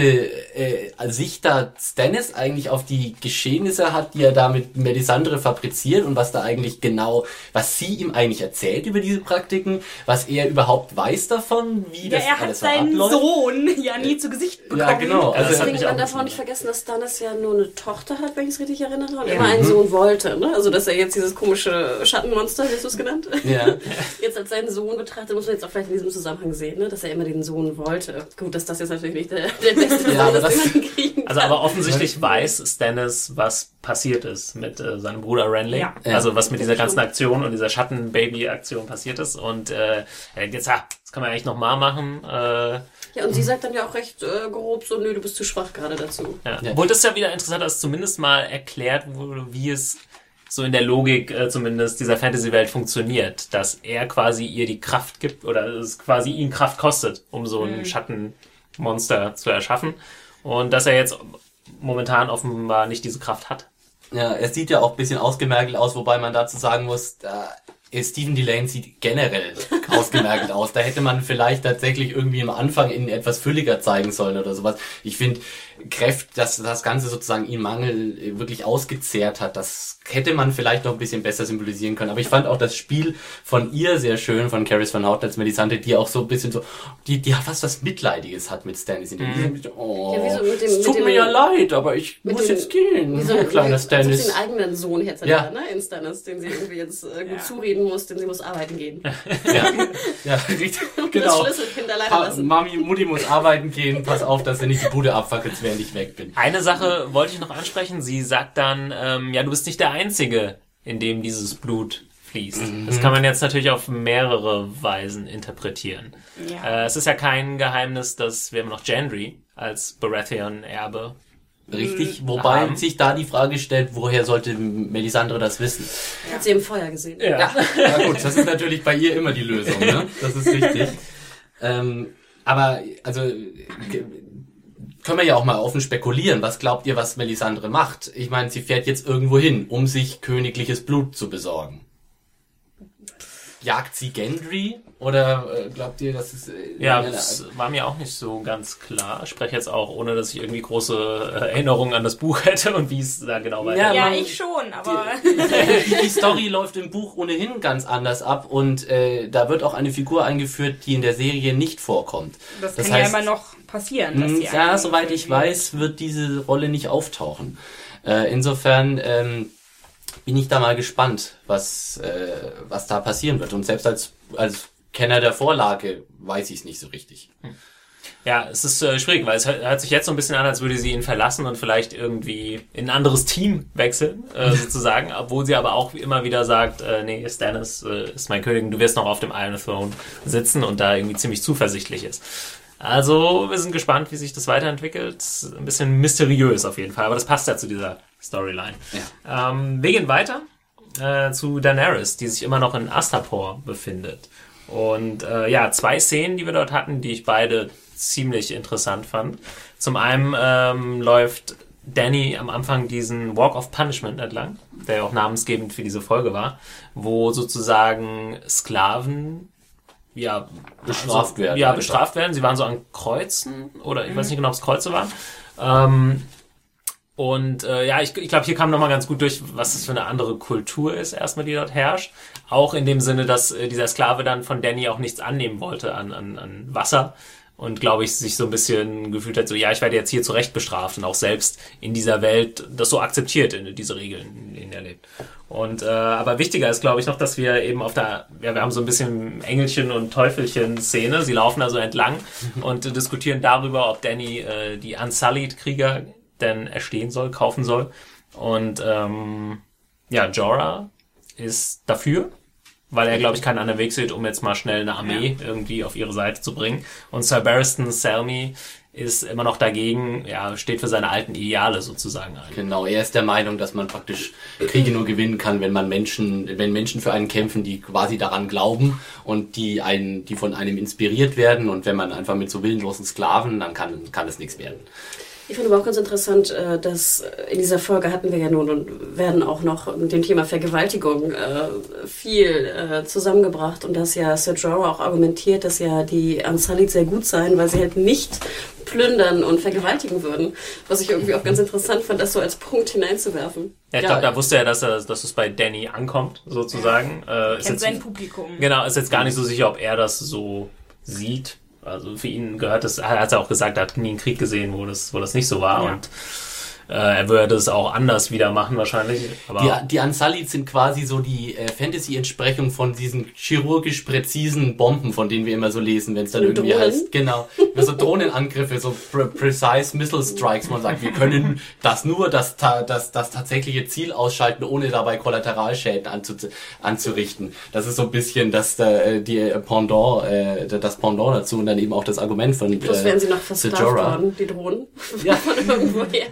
Speaker 3: äh, Sicht da Stannis eigentlich auf die Geschehnisse hat, die er da mit Melisandre fabriziert und was da eigentlich genau, was sie ihm eigentlich erzählt über diese Praktiken, was er überhaupt weiß davon, wie
Speaker 2: Ja,
Speaker 3: das
Speaker 2: er hat
Speaker 3: alles so
Speaker 2: seinen
Speaker 3: abläuft.
Speaker 2: Sohn ja nie zu Gesicht bekommen.
Speaker 3: Ja, genau.
Speaker 1: Also
Speaker 3: Also,
Speaker 1: hat
Speaker 4: Deswegen, man darf auch nicht vergessen, dass Stannis ja nur eine Tochter hat, wenn ich es richtig erinnere, und
Speaker 2: Ja.
Speaker 4: immer einen Sohn wollte. Ne? Also, dass er jetzt dieses komische Schattenmonster, wie hast du es genannt?
Speaker 3: ja.
Speaker 4: Jetzt als seinen Sohn betrachtet, muss man jetzt auch vielleicht in diesem Zusammenhang sehen, ne? dass er immer den Sohn wollte. Gut, dass das jetzt natürlich nicht der, der beste
Speaker 3: Ja,
Speaker 4: Sohn ist, den man kriegen
Speaker 1: Also
Speaker 4: kann.
Speaker 1: aber offensichtlich weiß Stannis, was passiert ist mit äh, seinem Bruder Renly.
Speaker 2: Ja.
Speaker 1: Also was mit dieser ganzen Aktion und dieser Schatten-Baby-Aktion passiert ist. Und äh, er denkt jetzt, ah, das kann man eigentlich nochmal machen. Äh,
Speaker 4: Ja, und sie sagt dann ja auch recht äh, grob so, nö, du bist zu schwach gerade dazu.
Speaker 1: Ja.
Speaker 3: Ja.
Speaker 1: Obwohl das ja wieder interessant, dass zumindest mal erklärt wurde, wie es so in der Logik äh, zumindest dieser Fantasy-Welt funktioniert, dass er quasi ihr die Kraft gibt oder es quasi ihn Kraft kostet, um so ein Schattenmonster zu erschaffen. Und dass er jetzt momentan offenbar nicht diese Kraft hat.
Speaker 3: Ja, er sieht ja auch ein bisschen ausgemergelt aus, wobei man dazu sagen muss, da Stephen Delane sieht generell ausgemergelt aus. Da hätte man vielleicht tatsächlich irgendwie am Anfang ihn etwas fülliger zeigen sollen oder sowas. Ich finde, Kräfte, dass das Ganze sozusagen ihn Mangel wirklich ausgezehrt hat, das hätte man vielleicht noch ein bisschen besser symbolisieren können. Aber ich fand auch das Spiel von ihr sehr schön, von Caris van Houten als Melisante, die auch so ein bisschen so, die, die fast was Mitleidiges hat mit Stannis. Mhm. Oh,
Speaker 4: Ja, wie so mit dem-
Speaker 3: es
Speaker 4: mit
Speaker 3: tut
Speaker 4: dem-
Speaker 3: mir ja leid, aber ich muss
Speaker 4: dem-
Speaker 3: jetzt gehen,
Speaker 4: Wie so ein
Speaker 3: kleiner Stannis.
Speaker 4: einen eigenen Sohn hätte,
Speaker 3: Ja.
Speaker 4: ne, in Stannis, den sie irgendwie jetzt äh, gut
Speaker 2: Ja.
Speaker 4: zureden muss, denn sie muss arbeiten gehen.
Speaker 3: Ja, ja richtig,
Speaker 4: Das
Speaker 3: genau.
Speaker 4: Schlüsselkind alleine
Speaker 3: Pa
Speaker 4: lassen.
Speaker 3: Mami, Mutti muss arbeiten gehen, pass auf, dass du nicht die Bude abfackelst, während ich weg bin.
Speaker 1: Eine Sache wollte ich noch ansprechen. Sie sagt dann, ähm, ja, du bist nicht der Einzige, in dem dieses Blut fließt. Das kann man jetzt natürlich auf mehrere Weisen interpretieren.
Speaker 2: Ja.
Speaker 1: Äh, es ist ja kein Geheimnis, dass wir immer noch Gendry als Baratheon-Erbe
Speaker 3: Richtig, wobei
Speaker 1: Haben.
Speaker 3: sich da die Frage stellt, woher sollte Melisandre das wissen?
Speaker 4: Hat sie im Feuer gesehen.
Speaker 1: Ja.
Speaker 3: Ja gut, das ist natürlich bei ihr immer die Lösung, ne? Das ist richtig. Ähm, aber, also, können wir ja auch mal offen spekulieren. Was glaubt ihr, was Melisandre macht? Ich meine, sie fährt jetzt irgendwo hin, um sich königliches Blut zu besorgen. Jagt sie Gendry? Oder äh, glaubt ihr, dass es... Äh,
Speaker 1: Ja, das war mir auch nicht so ganz klar. Ich spreche jetzt auch, ohne dass ich irgendwie große äh, Erinnerungen an das Buch hätte und wie es da genau weitergeht.
Speaker 2: Ja,
Speaker 3: man-
Speaker 2: ich schon, aber
Speaker 3: die, die Story läuft im Buch ohnehin ganz anders ab und äh, da wird auch eine Figur eingeführt, die in der Serie nicht vorkommt.
Speaker 2: das,
Speaker 3: Das
Speaker 2: kann
Speaker 3: heißt-
Speaker 2: ja immer noch passieren. Dass
Speaker 3: Hm,
Speaker 2: die
Speaker 3: Ja, soweit ich weiß, wird diese Rolle nicht auftauchen. Äh, insofern ähm, bin ich da mal gespannt, was, äh, was da passieren wird. Und selbst als, als Kenner der Vorlage weiß ich es nicht so richtig.
Speaker 1: Ja, es ist äh, schwierig, weil es hört sich jetzt so ein bisschen an, als würde sie ihn verlassen und vielleicht irgendwie in ein anderes Team wechseln, äh, sozusagen, obwohl sie aber auch immer wieder sagt, äh, nee, Stannis äh, ist mein König du wirst noch auf dem Iron Throne sitzen und da irgendwie ziemlich zuversichtlich ist. Also, wir sind gespannt, wie sich das weiterentwickelt. Ein bisschen mysteriös auf jeden Fall, aber das passt ja zu dieser Storyline. Ähm, wir gehen weiter äh, zu Daenerys, die sich immer noch in Astapor befindet. Und äh, ja, zwei Szenen, die wir dort hatten, die ich beide ziemlich interessant fand. Zum einen ähm, läuft Danny am Anfang diesen Walk of Punishment entlang, der ja auch namensgebend für diese Folge war, wo sozusagen Sklaven ja
Speaker 3: Bestraft werden
Speaker 1: Ja,
Speaker 3: einfach.
Speaker 1: bestraft werden. Sie waren so an Kreuzen oder ich weiß nicht genau, ob es Kreuze waren. Ähm, und äh, ja, ich, ich glaube, hier kam nochmal ganz gut durch, was das für eine andere Kultur ist, erstmal, die dort herrscht. Auch in dem Sinne, dass äh, dieser Sklave dann von Danny auch nichts annehmen wollte an, an, an Wasser. Und glaube ich, sich so ein bisschen gefühlt hat, so, ja, ich werde jetzt hier zurecht bestraft und auch selbst in dieser Welt das so akzeptiert, diese Regeln, in denen er lebt. Und äh, aber wichtiger ist, glaube ich, noch, dass wir eben auf der, ja, wir haben so ein bisschen Engelchen und Teufelchen-Szene. Sie laufen also entlang und äh, diskutieren darüber, ob Danny äh, die Unsullied-Krieger denn erstehen soll, kaufen soll. Und ähm, ja, Jorah ist dafür, weil er, glaube ich, keinen anderen Weg sieht, um jetzt mal schnell eine Armee irgendwie auf ihre Seite zu bringen. Und Sir Barristan Selmy ist immer noch dagegen, ja, steht für seine alten Ideale sozusagen ein.
Speaker 3: Genau, er ist der Meinung, dass man praktisch Kriege nur gewinnen kann, wenn man Menschen, wenn Menschen für einen kämpfen, die quasi daran glauben und die einen, die von einem inspiriert werden und wenn man einfach mit so willenlosen Sklaven, dann kann, kann es nichts werden.
Speaker 4: Ich finde aber auch ganz interessant, äh, dass in dieser Folge hatten wir ja nun und werden auch noch mit dem Thema Vergewaltigung äh, viel äh, zusammengebracht und dass ja Sir Jorah auch argumentiert, dass ja die Unsullied sehr gut seien, weil sie halt nicht plündern und vergewaltigen würden. Was ich irgendwie auch ganz interessant fand, das so als Punkt hineinzuwerfen.
Speaker 1: Ja, ich
Speaker 3: Ja,
Speaker 1: glaube, da wusste er, dass, er, dass es bei Danny ankommt, sozusagen. Äh, ist
Speaker 2: Kennt
Speaker 1: jetzt,
Speaker 2: sein Publikum.
Speaker 1: genau, ist jetzt gar nicht so sicher, ob er das so sieht. Also für ihn gehört das, er hat ja auch gesagt, er hat nie einen Krieg gesehen, wo das, wo das nicht so war.
Speaker 2: Ja.
Speaker 1: Und er würde es auch anders wieder machen wahrscheinlich. Aber
Speaker 3: Die, die Unsullied sind quasi so die äh, Fantasy-Entsprechung von diesen chirurgisch präzisen Bomben, von denen wir immer so lesen, wenn es dann irgendwie
Speaker 4: Drohnen?
Speaker 3: heißt, genau, so Drohnenangriffe, so pre precise Missile Strikes, man sagt, wir können das nur, das, ta- das, das tatsächliche Ziel ausschalten, ohne dabei Kollateralschäden anzu anzurichten. Das ist so ein bisschen das, äh, die Pendant, äh, das Pendant dazu und dann eben auch das Argument von
Speaker 4: Plus
Speaker 3: äh,
Speaker 4: wären sie noch versklavt worden, die Drohnen.
Speaker 3: Ja.
Speaker 4: Von irgendwoher.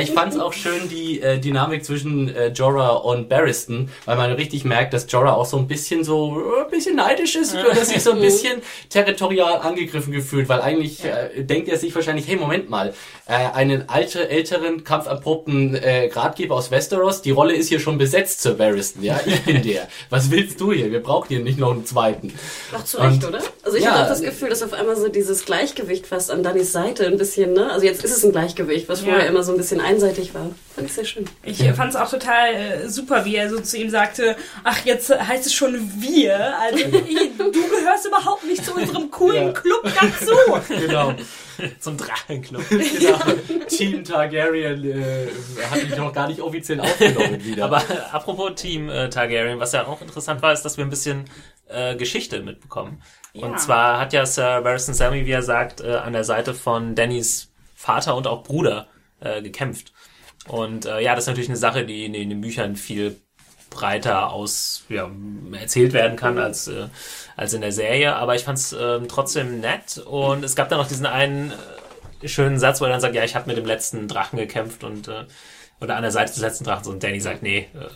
Speaker 3: Ich fand es auch schön, die äh, Dynamik zwischen äh, Jorah und Barristan, weil man richtig merkt, dass Jorah auch so ein bisschen so äh, ein bisschen neidisch ist, dass sich so ein bisschen territorial angegriffen gefühlt, weil eigentlich äh, denkt er sich wahrscheinlich, hey, Moment mal, äh, einen alte, älteren, kampferprobten äh, Gradgeber aus Westeros, die Rolle ist hier schon besetzt, Sir Barristan, ja, ich bin der. Was willst du hier? Wir brauchen hier nicht noch einen zweiten.
Speaker 4: Auch zu Recht,
Speaker 3: Und-
Speaker 4: oder? Also ich
Speaker 3: Ja,
Speaker 4: hatte auch das Gefühl, dass auf einmal so dieses Gleichgewicht fast an Dannys Seite ein bisschen, ne? Also jetzt ist es ein Gleichgewicht, was
Speaker 2: Ja.
Speaker 4: vorher immer so ein bisschen einseitig war. Fand ich sehr schön.
Speaker 2: Ich fand es auch total äh, super, wie er so zu ihm sagte, ach, jetzt heißt es schon wir. Also du gehörst überhaupt nicht zu unserem coolen
Speaker 3: Ja.
Speaker 2: Club dazu.
Speaker 3: Genau.
Speaker 1: Zum Drachenclub.
Speaker 3: genau. Team Targaryen äh, hat mich noch gar nicht offiziell aufgenommen wieder.
Speaker 1: Aber apropos Team äh, Targaryen, was ja auch interessant war, ist, dass wir ein bisschen äh, Geschichte mitbekommen.
Speaker 2: Ja.
Speaker 1: Und zwar hat ja Sir Barristan Sammy, wie er sagt, äh, an der Seite von Dannys Vater und auch Bruder äh, gekämpft. Und äh, ja, das ist natürlich eine Sache, die in, in den Büchern viel breiter aus ja, erzählt werden kann als äh, als in der Serie. Aber ich fand es ähm, trotzdem nett. Und es gab da noch diesen einen äh, schönen Satz, wo er dann sagt, ja, ich habe mit dem letzten Drachen gekämpft und äh, oder an der Seite des letzten Drachens und Danny sagt, nee, äh,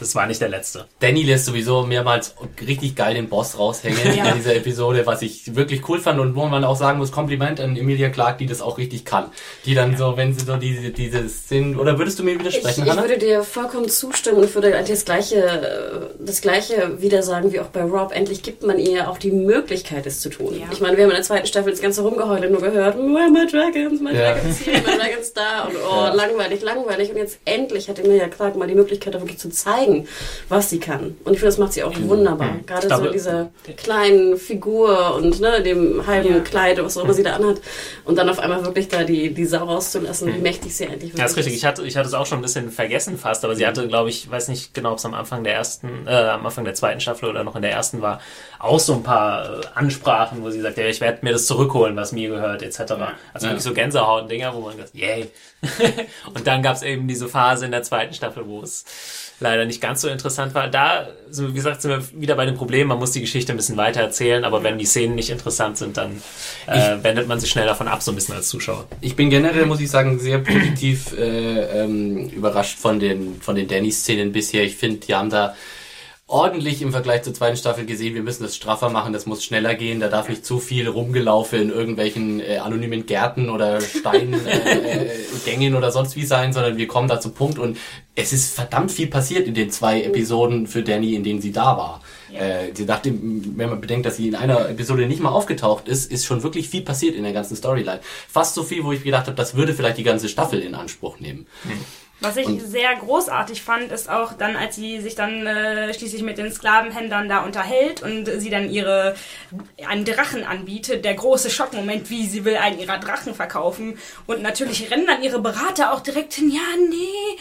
Speaker 1: das war nicht der letzte.
Speaker 3: Danny lässt sowieso mehrmals richtig geil den Boss raushängen
Speaker 2: Ja.
Speaker 3: in dieser Episode, was ich wirklich cool fand und wo man auch sagen muss, Kompliment an Emilia Clarke, die das auch richtig kann. Die dann so, wenn sie so diese, diese Szenen, oder würdest du mir
Speaker 4: Ich,
Speaker 3: widersprechen,
Speaker 4: ich
Speaker 3: Hannah?
Speaker 4: würde dir vollkommen zustimmen und ich würde das gleiche, äh, das gleiche wieder sagen wie auch bei Rob. Endlich gibt man ihr auch die Möglichkeit, es zu tun.
Speaker 2: Ja.
Speaker 4: Ich meine, wir haben in der zweiten Staffel das ganze Rumgeheule nur gehört. Where my dragons? My
Speaker 3: Ja.
Speaker 4: dragons here, my dragons da. Und oh,
Speaker 3: Ja.
Speaker 4: langweilig, langweilig. Und jetzt endlich hat Emilia Clarke mal die Möglichkeit, da wirklich zu zeigen, was sie kann. Und ich finde, das macht sie auch wunderbar. Gerade
Speaker 1: Ich
Speaker 4: so
Speaker 1: glaube-
Speaker 4: in dieser kleinen Figur und ne, dem halben
Speaker 2: Ja.
Speaker 4: Kleid, was auch immer sie da anhat. Und dann auf einmal wirklich da die, die Sau rauszulassen, wie mächtig sie eigentlich wirklich
Speaker 1: Ja, ist richtig. Ich hatte, ich hatte es auch schon ein bisschen vergessen fast, aber sie hatte, glaube ich, weiß nicht genau, ob es am Anfang der ersten, äh, am Anfang der zweiten Staffel oder noch in der ersten war, auch so ein paar äh, Ansprachen, wo sie sagt, ja, ich werde mir das zurückholen, was mir gehört, etc. Also wirklich so Gänsehaut-Dinger, wo man sagt, yay. Und dann gab es eben diese Phase in der zweiten Staffel, wo es leider nicht ganz so interessant war. Da, so wie gesagt, sind wir wieder bei dem Problem, man muss die Geschichte ein bisschen weiter erzählen, aber wenn die Szenen nicht interessant sind, dann äh, wendet man sich schnell davon ab, so ein bisschen als Zuschauer.
Speaker 3: Ich bin generell, muss ich sagen, sehr positiv äh, ähm, überrascht von den, von den Danny-Szenen bisher. Ich finde, die haben da ordentlich im Vergleich zur zweiten Staffel gesehen, wir müssen das straffer machen, das muss schneller gehen, da darf nicht zu viel rumgelaufen in irgendwelchen äh, anonymen Gärten oder Steingängen äh, äh, oder sonst wie sein, sondern wir kommen da zum Punkt und es ist verdammt viel passiert in den zwei Episoden für Danny, in denen sie da war. Äh, sie dachte, wenn man bedenkt, dass sie in einer Episode nicht mal aufgetaucht ist, ist schon wirklich viel passiert in der ganzen Storyline. Fast so viel, wo ich gedacht habe, das würde vielleicht die ganze Staffel in Anspruch nehmen.
Speaker 2: Was ich sehr großartig fand, ist auch dann, als sie sich dann äh, schließlich mit den Sklavenhändlern da unterhält und sie dann ihre einen Drachen anbietet, der große Schockmoment, wie sie will einen ihrer Drachen verkaufen und natürlich rennen dann ihre Berater auch direkt hin, ja, nee.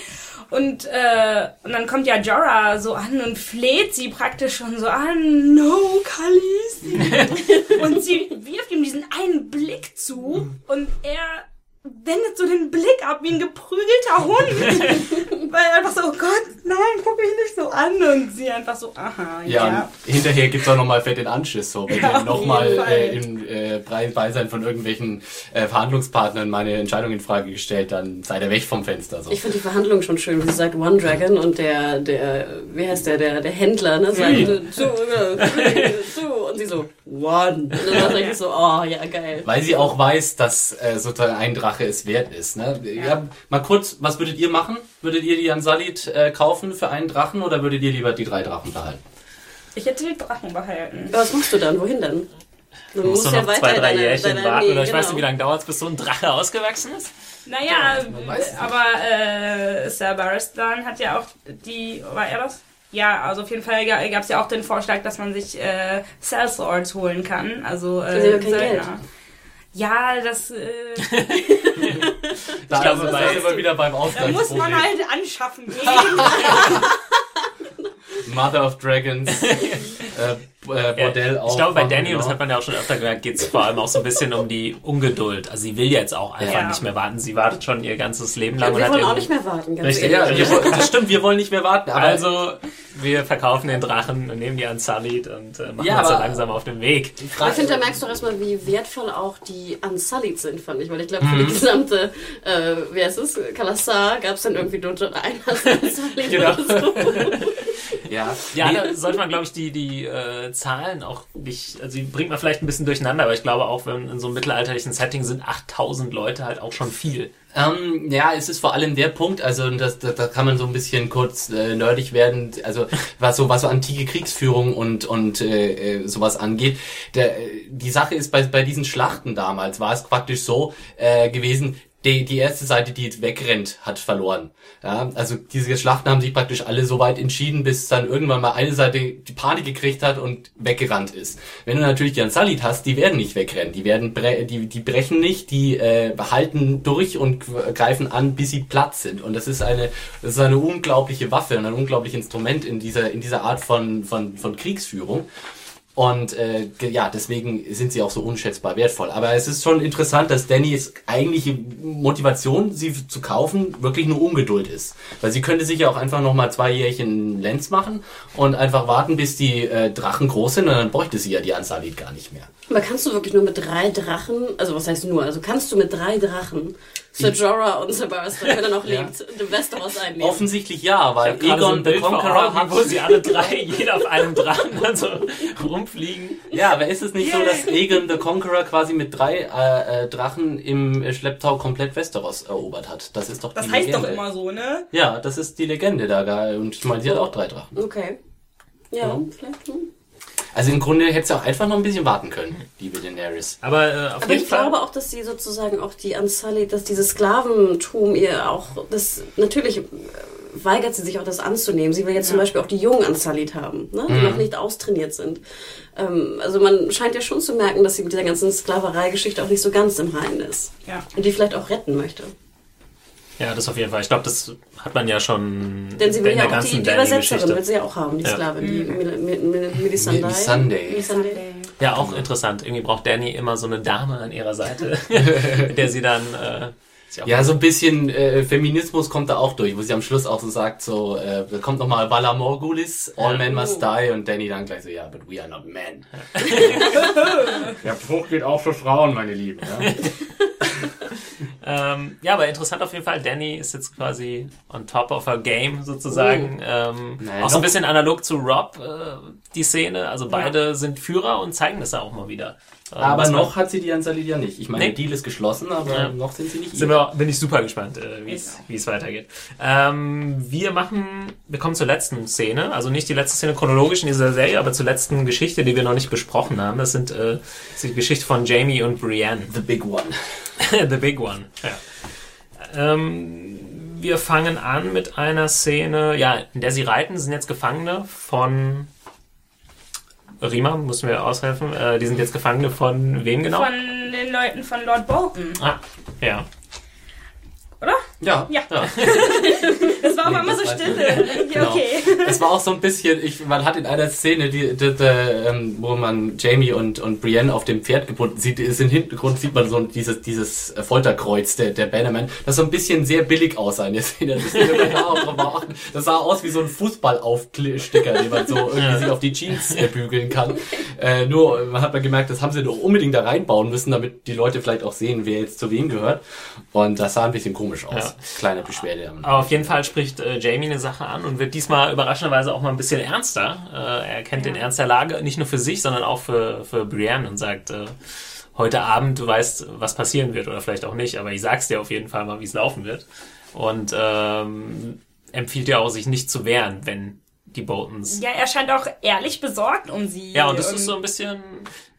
Speaker 2: Und, äh, und dann kommt ja Jorah so an und fleht sie praktisch schon so an, no, Khaleesi. und sie wirft ihm diesen einen Blick zu und er wendet so den Blick ab wie ein geprügelter Hund. Weil er einfach so, oh Gott, nein, guck mich nicht so an. Und sie einfach so, aha,
Speaker 3: Ja,
Speaker 2: ja.
Speaker 3: hinterher gibt's auch nochmal fett den Anschiss, so, wenn
Speaker 2: Ja,
Speaker 3: nochmal äh, im äh, Be- Beisein von irgendwelchen äh, Verhandlungspartnern meine Entscheidung in Frage gestellt, dann sei der weg vom Fenster. So.
Speaker 4: Ich finde die Verhandlung schon schön, wie sie sagt One Dragon und der, der, wie heißt der, der, der Händler, ne, sagt two, äh, two und sie so One. Und dann denke ich so, oh ja geil.
Speaker 3: Weil sie auch weiß, dass äh, sozusagen ein Drache es wert ist. Ne? Ja. mal kurz, was würdet ihr machen? Würdet ihr die Jan Salit äh, kaufen für einen Drachen oder würdet ihr lieber die drei Drachen behalten?
Speaker 2: Ich hätte die Drachen behalten.
Speaker 4: Aber was machst du dann? Wohin denn? Du
Speaker 1: musst du noch zwei, drei
Speaker 4: deine-
Speaker 1: Jährchen
Speaker 4: deine-
Speaker 1: warten
Speaker 4: nee,
Speaker 1: oder ich weiß
Speaker 4: genau.
Speaker 1: nicht, wie lange dauert es, bis so ein Drache ausgewachsen ist.
Speaker 2: Naja,
Speaker 3: weiß nicht.
Speaker 2: aber äh, Sir Barristan hat ja auch die, war er das? Ja, also auf jeden Fall gab es ja auch den Vorschlag, dass man sich äh, Sellswords holen kann. Also äh,
Speaker 4: kein
Speaker 2: Söldner.
Speaker 4: Geld.
Speaker 2: Ja, das äh,
Speaker 3: Da
Speaker 1: glaube,
Speaker 3: sind
Speaker 1: bei-
Speaker 3: wir wieder beim
Speaker 2: da muss man halt anschaffen gehen.
Speaker 3: Mother of Dragons. äh, Bordell
Speaker 1: ja,
Speaker 3: auf.
Speaker 1: Ich glaube, bei Danny,
Speaker 3: genau.
Speaker 1: und das hat man ja auch schon öfter gemerkt, geht es vor allem auch so ein bisschen um die Ungeduld. Also sie will jetzt auch einfach
Speaker 2: Ja.
Speaker 1: nicht mehr warten. Sie wartet schon ihr ganzes Leben lang.
Speaker 4: wir
Speaker 1: und hat
Speaker 4: wollen auch nicht mehr warten, ganz
Speaker 1: Richtig,
Speaker 4: ehrlich.
Speaker 3: Ja, wir, das stimmt, wir wollen nicht mehr warten. Aber
Speaker 1: Also, wir verkaufen den Drachen und nehmen die Unsullied und äh, machen
Speaker 3: Ja,
Speaker 1: uns so
Speaker 3: aber-
Speaker 1: langsam auf den Weg.
Speaker 4: Ich finde, da merkst du auch erstmal, wie wertvoll auch die Unsullied sind, fand ich. Weil ich glaube, für
Speaker 1: Mhm.
Speaker 4: die gesamte, äh, wer ist es? Kalasar gab es dann irgendwie nur schon einen Unsullied
Speaker 1: Genau.
Speaker 4: oder so.
Speaker 3: ja,
Speaker 1: Ja,
Speaker 3: Nee,
Speaker 1: da sollte man, glaube ich, die, die äh, Zahlen auch nicht, also die bringt man vielleicht ein bisschen durcheinander, aber ich glaube auch, wenn in so einem mittelalterlichen Setting sind 8000 Leute halt auch schon viel.
Speaker 3: Ähm, ja, es ist vor allem der Punkt, also das, da, da kann man so ein bisschen kurz äh, nerdig werden, also was so was so antike Kriegsführung und und äh, äh, sowas angeht. Der, äh, die Sache ist bei bei diesen Schlachten damals war es praktisch so äh, gewesen. Die, die erste Seite, die jetzt wegrennt, hat verloren. Ja, also diese Schlachten haben sich praktisch alle so weit entschieden, bis dann irgendwann mal eine Seite die Panik gekriegt hat und weggerannt ist. Wenn du natürlich die Ansalit hast, die werden nicht wegrennen, die werden bre die, die brechen nicht, die äh, halten durch und greifen an, bis sie platt sind. Und das ist eine das ist eine unglaubliche Waffe und ein unglaubliches Instrument in dieser in dieser Art von von von Kriegsführung. Und äh, ja, deswegen sind sie auch so unschätzbar wertvoll. Aber es ist schon interessant, dass Dannys eigentliche Motivation, sie zu kaufen, wirklich nur Ungeduld ist. Weil sie könnte sich ja auch einfach nochmal zwei Jährchen Lenz machen und einfach warten, bis die äh, Drachen groß sind und dann bräuchte sie ja die Ansalit gar nicht mehr.
Speaker 4: Aber kannst du wirklich nur mit drei Drachen, also was heißt nur, also kannst du mit drei Drachen, Sir Jorah und Sir Barristan, wenn er noch
Speaker 3: Ja.
Speaker 4: lebt, den Westeros einnehmen?
Speaker 3: Offensichtlich ja, weil
Speaker 1: so
Speaker 3: Egon
Speaker 1: ein
Speaker 3: the Conqueror hat...
Speaker 1: wo sie alle drei, jeder auf einem Drachen dann so rumfliegen.
Speaker 3: Ja, aber ist es nicht so, dass Egon the Conqueror quasi mit drei äh, äh, Drachen im Schlepptau komplett Westeros erobert hat? Das ist doch
Speaker 2: Das
Speaker 3: die
Speaker 2: heißt
Speaker 3: Legende.
Speaker 2: doch immer so, ne?
Speaker 3: Ja, das ist die Legende da. Und ich meine, sie hat auch drei Drachen.
Speaker 4: Okay. Ja,
Speaker 3: Ja.
Speaker 4: vielleicht. Hm.
Speaker 3: Also im Grunde hätte sie auch einfach noch ein bisschen warten können, liebe Daenerys.
Speaker 1: Aber äh, auf
Speaker 4: Aber
Speaker 1: jeden
Speaker 4: ich
Speaker 1: Fall.
Speaker 4: glaube auch, dass sie sozusagen auch die Unsullied, dass dieses Sklaventum ihr auch, das natürlich äh, weigert sie sich auch das anzunehmen. Sie will jetzt zum Beispiel auch die jungen Unsullied haben, ne? die noch nicht austrainiert sind. Ähm, also man scheint ja schon zu merken, dass sie mit dieser ganzen Sklaverei-Geschichte auch nicht so ganz im Reinen ist.
Speaker 2: Ja.
Speaker 4: Und die vielleicht auch retten möchte.
Speaker 1: Ja, das auf jeden Fall. Ich glaube, das hat man ja schon
Speaker 4: Denn sie will
Speaker 1: in
Speaker 4: ja auch die, die Übersetzerin, will sie ja auch haben, die
Speaker 1: Ja.
Speaker 4: Sklavin, die Melisandre.
Speaker 3: Melisandre.
Speaker 4: Melisandre.
Speaker 1: Ja, auch interessant. Irgendwie braucht Danny immer so eine Dame an ihrer Seite, mit der sie dann. Äh,
Speaker 3: Ja, so ein bisschen äh, Feminismus kommt da auch durch, wo sie am Schluss auch so sagt, so, äh, da kommt nochmal Vala Morgulis, all men must die, und Danny dann gleich so, ja, but we are not men. Der Spruch geht auch für Frauen, meine Lieben. Ja?
Speaker 1: Ähm, ja, aber interessant auf jeden Fall. Danny ist jetzt quasi on top of her game sozusagen. Ähm,
Speaker 3: Naja,
Speaker 1: auch so ein bisschen analog zu Rob, äh, die Szene. Also beide sind Führer und zeigen das ja auch mal wieder.
Speaker 3: Aber
Speaker 1: man-
Speaker 3: noch hat sie die Ansalit ja nicht. Ich meine,
Speaker 1: Nee.
Speaker 3: der Deal ist geschlossen, aber
Speaker 1: Ja.
Speaker 3: noch sind sie nicht
Speaker 1: Sind wir, bin ich super gespannt, äh, wie es wie es weitergeht. Ähm, wir machen, wir kommen zur letzten Szene, also nicht die letzte Szene chronologisch in dieser Serie, aber zur letzten Geschichte, die wir noch nicht besprochen haben. Das sind äh, das ist die Geschichte von Jamie und Brienne.
Speaker 3: The big one.
Speaker 1: The big one. Ja. Ähm, wir fangen an mit einer Szene, ja, in der sie reiten, Sie sind jetzt Gefangene von Rima, müssen wir aushelfen. Äh, die sind jetzt Gefangene von wem genau?
Speaker 2: Von den Leuten von Lord Bolton,
Speaker 1: ah, ja.
Speaker 2: oder?
Speaker 3: Ja.
Speaker 2: Ja. Das war
Speaker 3: Nee,
Speaker 2: einmal so. Ja,
Speaker 3: Genau.
Speaker 2: okay.
Speaker 3: Es war auch so ein bisschen, ich, man hat in einer Szene, die, die, die, ähm, wo man Jamie und, und Brienne auf dem Pferd gebunden sieht, ist im Hintergrund sieht man so dieses, dieses Folterkreuz der, der Bannerman, das so ein bisschen sehr billig aussah in der Szene. Das, da das sah aus wie so ein Fußballaufsticker, den man so irgendwie sich auf die Jeans äh, bügeln kann. Äh, nur, man hat man gemerkt, das haben sie doch unbedingt da reinbauen müssen, damit die Leute vielleicht auch sehen, wer jetzt zu wem gehört. Und das sah ein bisschen komisch aus.
Speaker 1: Ja.
Speaker 3: Kleine Beschwerde.
Speaker 1: Aber auf jeden Fall spricht äh, Jamie eine Sache an und wird diesmal überraschenderweise auch mal ein bisschen ernster. Äh, er kennt den Ernst der Lage, nicht nur für sich, sondern auch für, für Brienne und sagt, äh, heute Abend, du weißt, was passieren wird oder vielleicht auch nicht, aber ich sag's dir auf jeden Fall mal, wie es laufen wird. Und ähm, empfiehlt ja auch, sich nicht zu wehren, wenn die Boltons
Speaker 2: Ja, er scheint auch ehrlich besorgt um sie.
Speaker 1: Ja, und das ist so ein bisschen,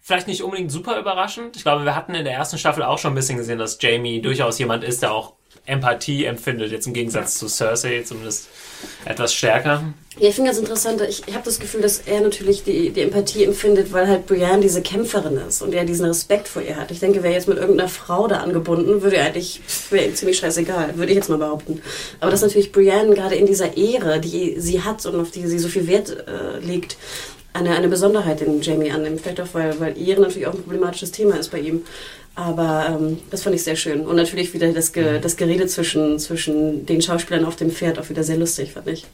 Speaker 1: vielleicht nicht unbedingt super überraschend. Ich glaube, wir hatten in der ersten Staffel auch schon ein bisschen gesehen, dass Jamie durchaus jemand ist, der auch Empathie empfindet, jetzt im Gegensatz zu Cersei zumindest etwas stärker.
Speaker 4: Ja, ich finde ganz interessant, ich, ich habe das Gefühl, dass er natürlich die, die Empathie empfindet, weil halt Brienne diese Kämpferin ist und er diesen Respekt vor ihr hat. Ich denke, wäre jetzt mit irgendeiner Frau da angebunden, würde er eigentlich, wäre ihm ziemlich scheißegal, würde ich jetzt mal behaupten. Aber dass natürlich Brienne gerade in dieser Ehre, die sie hat und auf die sie so viel Wert äh, legt, eine, eine Besonderheit, den Jamie annimmt. Vielleicht auch, weil, weil Ehre natürlich auch ein problematisches Thema ist bei ihm. Aber ähm, das fand ich sehr schön. Und natürlich wieder das, Ge das Gerede zwischen, zwischen den Schauspielern auf dem Pferd auch wieder sehr lustig, fand ich.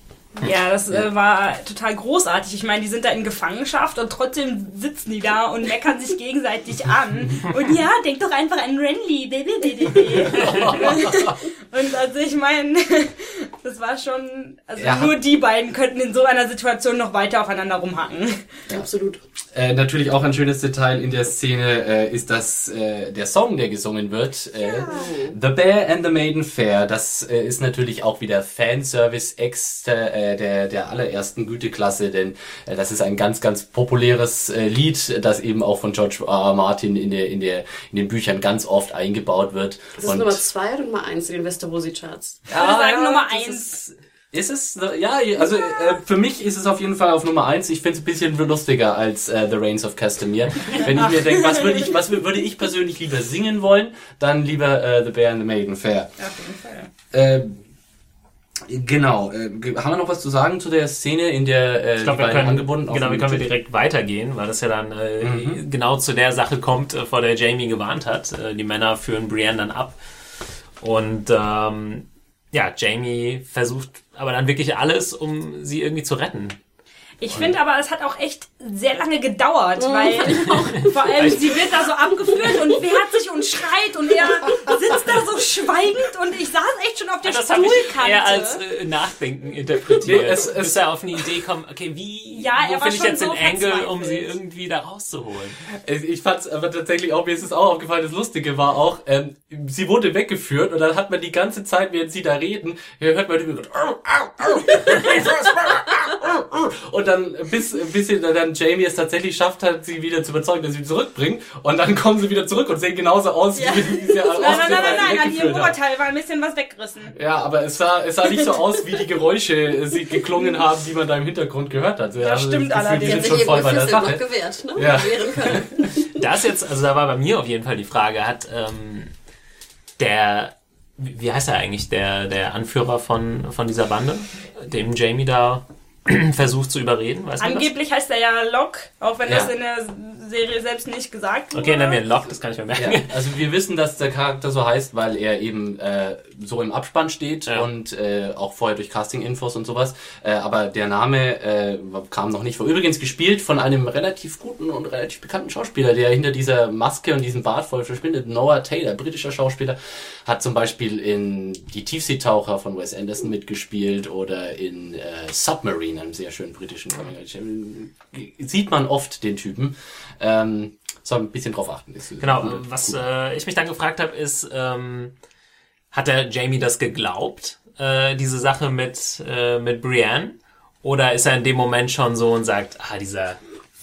Speaker 2: Ja, das äh, war total großartig. Ich meine, die sind da in Gefangenschaft und trotzdem sitzen die da und meckern sich gegenseitig an. Und ja, denk doch einfach an Renly. und also ich meine, das war schon, also
Speaker 3: Ja.
Speaker 2: nur die beiden könnten in so einer Situation noch weiter aufeinander rumhacken.
Speaker 4: Absolut.
Speaker 3: Äh, natürlich auch ein schönes Detail in der Szene äh, ist, dass äh, der Song, der gesungen wird, äh, The Bear and the Maiden Fair, das äh, ist natürlich auch wieder Fanservice ex äh, der, der allerersten Güteklasse, denn äh, das ist ein ganz, ganz populäres äh, Lied, das eben auch von George R. R. Martin in, der, in, der, in den Büchern ganz oft eingebaut wird.
Speaker 4: Das ist Nummer zwei oder Nummer eins in den Westerosi-Charts?
Speaker 2: Ich würde sagen Nummer eins.
Speaker 3: Ist, ist es? Ja, also äh, für mich ist es auf jeden Fall auf Nummer eins. Ich finde es ein bisschen lustiger als äh, The Reigns of Castamere. Wenn ich mir denke, was würde ich, was würde ich persönlich lieber singen wollen, dann lieber äh, The Bear and the Maiden Fair.
Speaker 2: Auf jeden Fall.
Speaker 3: Äh, Genau. Äh, haben wir noch was zu sagen zu der Szene, in der äh,
Speaker 1: Ich glaube,
Speaker 3: die
Speaker 1: wir können,
Speaker 3: angebunden
Speaker 1: genau, wir können
Speaker 3: Tisch-
Speaker 1: direkt weitergehen, weil das ja dann äh,
Speaker 3: Mhm.
Speaker 1: genau zu der Sache kommt, äh, vor der Jamie gewarnt hat. Äh, die Männer führen Brienne dann ab. Und ähm, ja, Jamie versucht aber dann wirklich alles, um sie irgendwie zu retten.
Speaker 2: Ich finde aber, es hat auch echt sehr lange gedauert, weil vor allem sie wird da so abgeführt und wehrt sich und schreit und er sitzt da so schweigend und ich saß echt schon auf der
Speaker 1: ich
Speaker 2: Stuhlkante.
Speaker 1: eher als äh, Nachdenken interpretiert.
Speaker 3: Nee, es- es-
Speaker 1: bis er auf eine Idee kommt, okay, wie,
Speaker 2: Ja, er
Speaker 1: wo finde ich
Speaker 2: schon
Speaker 1: jetzt
Speaker 2: so
Speaker 1: den Angle, um sie irgendwie da rauszuholen?
Speaker 3: Ich fand's aber tatsächlich auch, mir ist es auch aufgefallen, das Lustige war auch, ähm, sie wurde weggeführt und dann hat man die ganze Zeit, während sie da reden, hört man immer und dann bis, bis sie dann Jamie es tatsächlich schafft hat, sie wieder zu überzeugen, dass sie sie zurückbringt und dann kommen sie wieder zurück und sehen genauso aus,
Speaker 4: Ja.
Speaker 3: wie, sie aus
Speaker 2: Nein, nein, nein, nein, an ihrem. Oberteil war ein bisschen was weggerissen.
Speaker 3: Ja, aber es sah, es sah nicht so aus, wie die Geräusche sie geklungen haben, die man da im Hintergrund gehört hat.
Speaker 2: Das stimmt
Speaker 3: das Gefühl,
Speaker 2: allerdings.
Speaker 3: Die sind
Speaker 4: sich
Speaker 3: schon voll bei der Sache.
Speaker 4: gewehrt, ne?
Speaker 3: Ja.
Speaker 4: Wehren können.
Speaker 1: Da ist jetzt, also da war bei mir auf jeden Fall die Frage, hat ähm, der, wie wie heißt er eigentlich, der, der Anführer von, von dieser Bande, dem Jamie da versucht zu überreden, weiß?
Speaker 2: Angeblich heißt er ja Locke, auch wenn
Speaker 3: Ja.
Speaker 2: das in der Serie selbst nicht gesagt wurde.
Speaker 1: Okay, nennen wir ihn Lock, das kann ich mir merken.
Speaker 3: Ja, also wir wissen, dass der Charakter so heißt, weil er eben äh, so im Abspann steht
Speaker 1: Ja.
Speaker 3: und äh, auch vorher durch Casting-Infos und sowas. Äh, aber der Name äh, kam noch nicht vor. Übrigens gespielt von einem relativ guten und relativ bekannten Schauspieler, der hinter dieser Maske und diesem Bart voll verschwindet. Noah Taylor, britischer Schauspieler, hat zum Beispiel in Die Tiefseetaucher von Wes Anderson mitgespielt oder in äh, Submarine, einem sehr schönen britischen Coming Sieht man oft den Typen. Ähm, soll ein bisschen drauf achten. Ist
Speaker 1: Genau,
Speaker 3: gut,
Speaker 1: was äh, ich mich dann gefragt habe, ist, ähm, hat der Jamie das geglaubt, äh, diese Sache mit, äh, mit Brienne? Oder ist er in dem Moment schon so und sagt, ah, dieser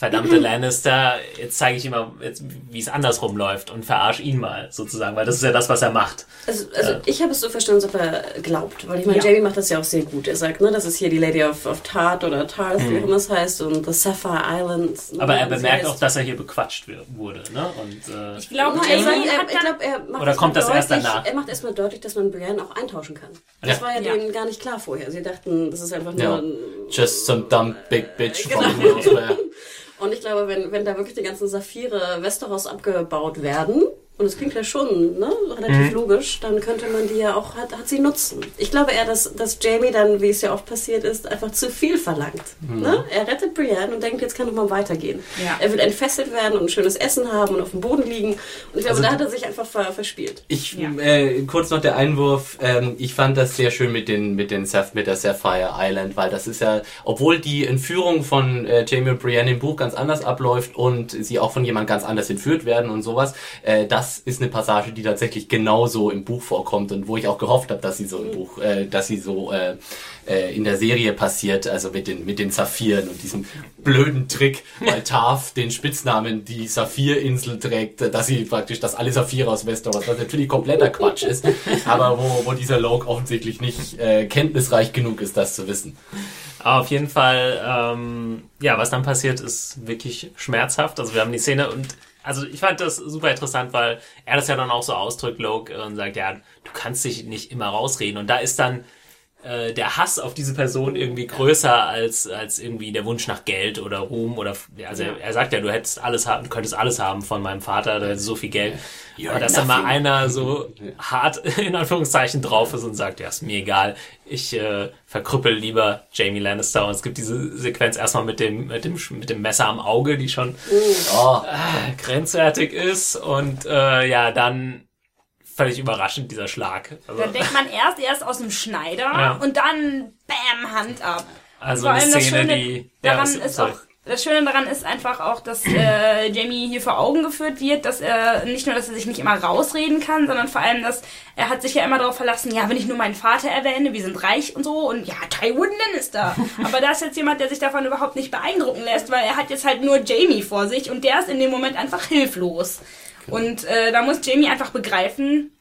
Speaker 1: verdammte Lannister, jetzt zeige ich ihm mal, jetzt, wie es andersrum läuft und verarsch ihn mal, sozusagen, weil das ist ja das, was er macht.
Speaker 4: Also, also ich habe es so verstanden, als ob er glaubt, weil ich meine,
Speaker 2: Ja.
Speaker 4: Jamie macht das ja auch sehr gut. Er sagt, ne, das ist hier die Lady of, of Tart oder Tarth, wie auch immer es heißt, und The Sapphire Island. ne,
Speaker 1: Aber er bemerkt auch, dass er hier bequatscht wurde, ne? Und, äh,
Speaker 2: Ich glaube,
Speaker 4: Nein, er,
Speaker 2: Jamie
Speaker 4: er,
Speaker 2: hat
Speaker 4: ich
Speaker 2: dann...
Speaker 4: glaube, er macht
Speaker 1: Oder kommt das
Speaker 4: erstmal
Speaker 1: erst
Speaker 4: deutlich,
Speaker 1: danach?
Speaker 4: Er macht erstmal deutlich, dass man Brienne auch eintauschen kann.
Speaker 1: Ja.
Speaker 4: Das war ja,
Speaker 2: Ja.
Speaker 4: denen gar nicht klar vorher. Sie dachten, das ist einfach nur
Speaker 3: Ja.
Speaker 4: ein
Speaker 3: Just some dumb big bitch
Speaker 4: Genau.
Speaker 3: from.
Speaker 4: Und ich glaube, wenn, wenn da wirklich die ganzen Saphire Westeros abgebaut werden, und das klingt ja schon ne, relativ
Speaker 1: Mhm.
Speaker 4: logisch, dann könnte man die ja auch, hat, hat sie nutzen. Ich glaube eher, dass, dass Jamie dann, wie es ja oft passiert ist, einfach zu viel verlangt.
Speaker 1: Mhm.
Speaker 4: Ne? Er rettet Brienne und denkt, jetzt kann doch mal weitergehen.
Speaker 2: Ja.
Speaker 4: Er will entfesselt werden und ein schönes Essen haben und auf dem Boden liegen. Und ich glaube,
Speaker 3: Also
Speaker 4: da hat er sich einfach ver, verspielt.
Speaker 3: Ich,
Speaker 2: Ja.
Speaker 3: äh, kurz noch der Einwurf, ähm, ich fand das sehr schön mit den, mit den Saph mit der Sapphire Island, weil das ist ja, obwohl die Entführung von äh, Jamie und Brienne im Buch ganz anders abläuft und sie auch von jemand ganz anders entführt werden und sowas, äh, das ist eine Passage, die tatsächlich genauso im Buch vorkommt und wo ich auch gehofft habe, dass sie so im Buch, äh, dass sie so äh, äh, in der Serie passiert, also mit den, mit den Saphiren und diesem blöden Trick, weil Tav den Spitznamen die Saphirinsel trägt, dass sie praktisch, dass alle Saphire aus Westeros, was natürlich kompletter Quatsch ist, aber wo, wo dieser Loke offensichtlich nicht äh, kenntnisreich genug ist, das zu wissen.
Speaker 1: Auf jeden Fall, ähm, ja, was dann passiert, ist wirklich schmerzhaft. Also wir haben die Szene und also ich fand das super interessant, weil er das ja dann auch so ausdrückt, Loke, und sagt, ja, du kannst dich nicht immer rausreden. Und da ist dann äh, der Hass auf diese Person irgendwie größer als, als irgendwie der Wunsch nach Geld oder Ruhm oder, also er, er sagt ja, du hättest alles haben, könntest alles haben von meinem Vater, der hat so viel Geld.
Speaker 3: You're
Speaker 1: Aber dass da mal einer so hart in Anführungszeichen drauf ist und sagt, ja, ist mir egal, ich äh, verkrüppel lieber Jamie Lannister. Und es gibt diese Sequenz erstmal mit dem, mit dem, mit dem Messer am Auge, die schon
Speaker 3: Oh,
Speaker 1: äh, grenzwertig ist. Und äh, ja, dann völlig überraschend dieser Schlag. Also,
Speaker 2: Dann denkt man erst, er ist aus dem Schneider
Speaker 1: Ja.
Speaker 2: und dann Bäm, Hand ab.
Speaker 1: also
Speaker 2: Vor
Speaker 1: eine
Speaker 2: allem das
Speaker 1: Szene,
Speaker 2: Schöne
Speaker 1: die ja,
Speaker 2: daran
Speaker 1: ist-
Speaker 2: ist
Speaker 1: sorry.
Speaker 2: auch, das Schöne daran ist einfach auch, dass äh, Jamie hier vor Augen geführt wird, dass er nicht nur, dass er sich nicht immer rausreden kann, sondern vor allem, dass er hat sich ja immer darauf verlassen, ja, wenn ich nur meinen Vater erwähne, wir sind reich und so und ja, Tywin Lannister. Aber da ist jetzt jemand, der sich davon überhaupt nicht beeindrucken lässt, weil er hat jetzt halt nur Jamie vor sich und der ist in dem Moment einfach hilflos. Und äh, da muss Jamie einfach begreifen,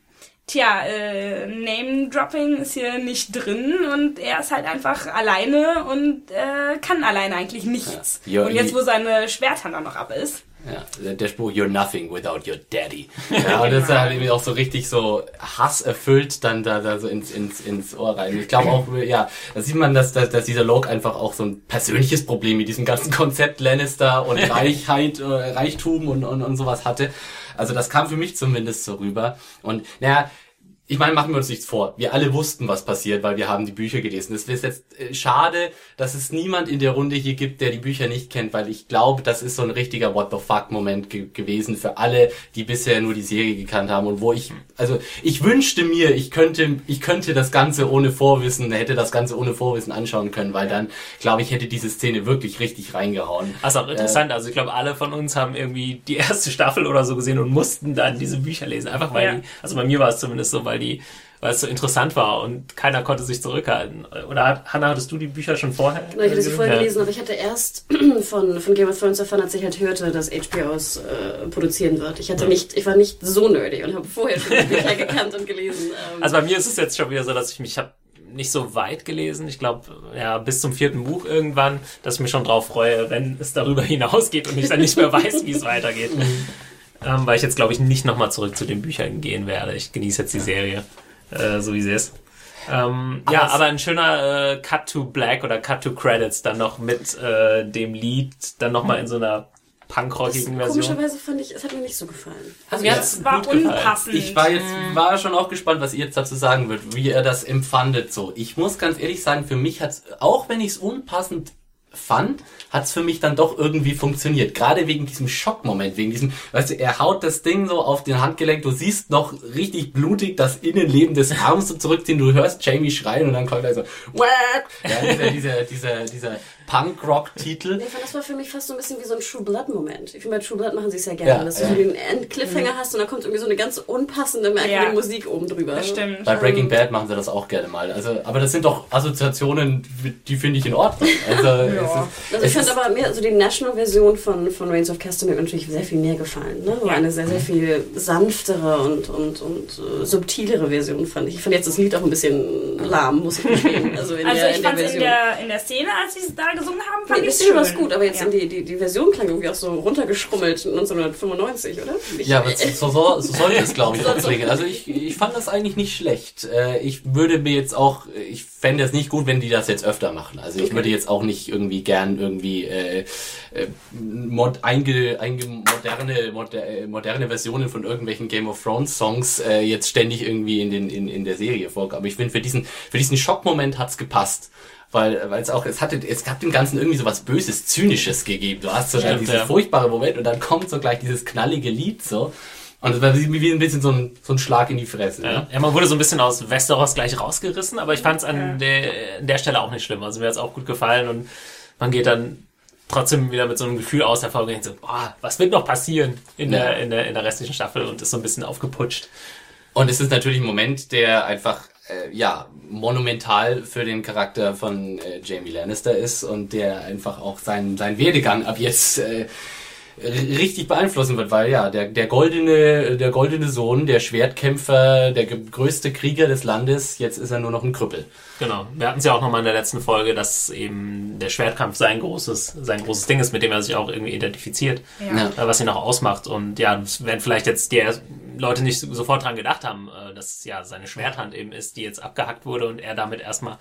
Speaker 2: Tja, äh, Name-Dropping ist hier nicht drin und er ist halt einfach alleine und äh, kann alleine eigentlich nichts.
Speaker 3: Ja.
Speaker 2: und jetzt, wo seine Schwerthand auch noch ab ist.
Speaker 3: Ja, der- Spruch, you're nothing without your daddy. Ja, und das ist halt irgendwie auch so richtig so Hass erfüllt dann da, da so ins, ins, ins Ohr rein. Ich glaube auch, ja, da sieht man, dass, dass, dass dieser Log einfach auch so ein persönliches Problem mit diesem ganzen Konzept Lannister und Reichheit, äh, Reichtum und, und, und sowas hatte. Also das kam für mich zumindest so rüber. Und naja, ich meine, machen wir uns nichts vor. Wir alle wussten, was passiert, weil wir haben die Bücher gelesen. Es ist jetzt äh, schade, dass es niemand in der Runde hier gibt, der die Bücher nicht kennt, weil ich glaube, das ist so ein richtiger What the fuck Moment ge gewesen für alle, die bisher nur die Serie gekannt haben und wo ich, also ich wünschte mir, ich könnte, ich könnte das Ganze ohne Vorwissen, hätte das Ganze ohne Vorwissen anschauen können, weil dann, glaube ich, hätte diese Szene wirklich richtig reingehauen.
Speaker 1: Das ist auch interessant. Also ich glaube, alle von uns haben irgendwie die erste Staffel oder so gesehen und mussten dann diese Bücher lesen. Einfach weil
Speaker 2: Ja.
Speaker 1: die, also bei mir war es zumindest so, weil die, weil es so interessant war und keiner konnte sich zurückhalten. Oder hat- Hanna, hattest du die Bücher schon vorher?
Speaker 4: Ich hatte sie vorher
Speaker 1: Ja.
Speaker 4: gelesen, aber ich hatte erst von, von Game of Thrones erfahren, als ich halt hörte, dass HBO es äh, produzieren wird. Ich hatte nicht, ich war nicht so nerdy und habe vorher schon die Bücher gekannt und gelesen. Ähm,
Speaker 1: Also bei mir ist es jetzt schon wieder so, dass ich mich habe nicht so weit gelesen. Ich glaube, ja, bis zum vierten Buch irgendwann, dass ich mich schon drauf freue, wenn es darüber hinausgeht und ich dann nicht mehr weiß, wie es weitergeht. Ähm, weil ich jetzt, glaube ich, nicht nochmal zurück zu den Büchern gehen werde. Ich genieße jetzt die Serie, äh, so wie sie ist. Ähm, ja, aber ein schöner äh, Cut to Black oder Cut to Credits dann noch mit äh, dem Lied, dann nochmal in so einer punkrockigen Version.
Speaker 4: komischerweise fand ich, es hat mir nicht so gefallen.
Speaker 1: Also
Speaker 3: Ja,
Speaker 2: Es war unpassend.
Speaker 3: Ich war jetzt, war schon auch gespannt, was ihr jetzt dazu sagen würdet, wie ihr das empfandet so. Ich muss ganz ehrlich sagen, für mich hat's, auch wenn ich es unpassend fand, hat's für mich dann doch irgendwie funktioniert. Gerade wegen diesem Schockmoment, wegen diesem, weißt du, er haut das Ding so auf den Handgelenk, du siehst noch richtig blutig das Innenleben des Arms so zurückziehen, du hörst Jamie schreien und dann kommt er so, Whack! ja, dieser, dieser, dieser, dieser Punk-Rock-Titel.
Speaker 4: Ich fand, das war für mich fast so ein bisschen wie so ein True Blood-Moment. Ich finde, bei True Blood machen sie es ja gerne,
Speaker 3: Ja,
Speaker 4: dass du
Speaker 3: ja.
Speaker 4: so den End-Cliffhanger hast und dann kommt irgendwie so eine ganz unpassende, merkwürdige
Speaker 2: Ja.
Speaker 4: Musik oben drüber.
Speaker 2: Das stimmt.
Speaker 3: Bei Breaking Bad machen sie das auch gerne mal. Also, aber das sind doch Assoziationen, die finde ich in Ordnung. Also, es ist,
Speaker 4: Also ich
Speaker 3: es
Speaker 4: fand aber mir, also die National-Version von, von Reigns of Castamere natürlich sehr viel mehr gefallen. Ne? War eine sehr, sehr viel sanftere und, und, und äh, subtilere Version, fand ich. Ich fand jetzt das Lied auch ein bisschen lahm, muss ich gestehen. Also in
Speaker 2: Also
Speaker 4: der,
Speaker 2: ich
Speaker 4: in der
Speaker 2: fand in
Speaker 4: Version.
Speaker 2: der, in der Szene, als sie es da gesungen haben, fand
Speaker 4: Nee,
Speaker 2: ich
Speaker 4: das Szene war
Speaker 2: schön.
Speaker 4: gut, aber jetzt
Speaker 2: ja.
Speaker 4: in die, die, die Version klang irgendwie auch so runtergeschrummelt 1995, oder? Ich,
Speaker 3: ja, aber so, so, so sollte es, glaube ich, auch. klingen. Also ich, ich fand das eigentlich nicht schlecht. Äh, Ich würde mir jetzt auch, ich fände es nicht gut, wenn die das jetzt öfter machen. Also ich
Speaker 4: Okay.
Speaker 3: würde jetzt auch nicht irgendwie gern irgendwie äh, äh, mod, einge, einge, moderne, moder, äh, moderne Versionen von irgendwelchen Game of Thrones Songs äh, jetzt ständig irgendwie in, den, in, in der Serie vorkommen. Aber ich finde, für diesen, für diesen Schockmoment hat's gepasst. Weil, weil es auch, es hatte, es gab dem Ganzen irgendwie so was Böses, Zynisches gegeben. Du hast so dann
Speaker 1: Stimmt,
Speaker 3: diesen
Speaker 1: ja.
Speaker 3: furchtbare Moment und dann kommt so gleich dieses knallige Lied so. Und es war wie, wie ein bisschen so ein, so ein Schlag in die Fresse.
Speaker 1: Ja.
Speaker 3: Ne?
Speaker 1: ja, man wurde so ein bisschen aus Westeros gleich rausgerissen, aber ich fand es an, der, an der Stelle auch nicht schlimm. Also mir hat es auch gut gefallen und man geht dann trotzdem wieder mit so einem Gefühl aus der Folge so, boah, was wird noch passieren in,
Speaker 3: Ja.
Speaker 1: der, in, der, in der restlichen Staffel und ist so ein bisschen aufgeputscht.
Speaker 3: Und es ist natürlich ein Moment, der einfach, äh, ja, monumental für den Charakter von äh, Jamie Lannister ist und der einfach auch seinen, seinen Werdegang ab jetzt, äh, richtig beeinflussen wird, weil ja, der, der goldene, der goldene Sohn, der Schwertkämpfer, der größte Krieger des Landes, jetzt ist er nur noch ein Krüppel.
Speaker 1: Genau. Wir hatten es ja auch nochmal in der letzten Folge, dass eben der Schwertkampf sein großes, sein großes Ding ist, mit dem er sich auch irgendwie identifiziert,
Speaker 2: Ja.
Speaker 1: äh, was ihn auch ausmacht. Und ja, werden vielleicht jetzt die Leute nicht sofort dran gedacht haben, äh, dass es ja seine Schwerthand eben ist, die jetzt abgehackt wurde und er damit erstmal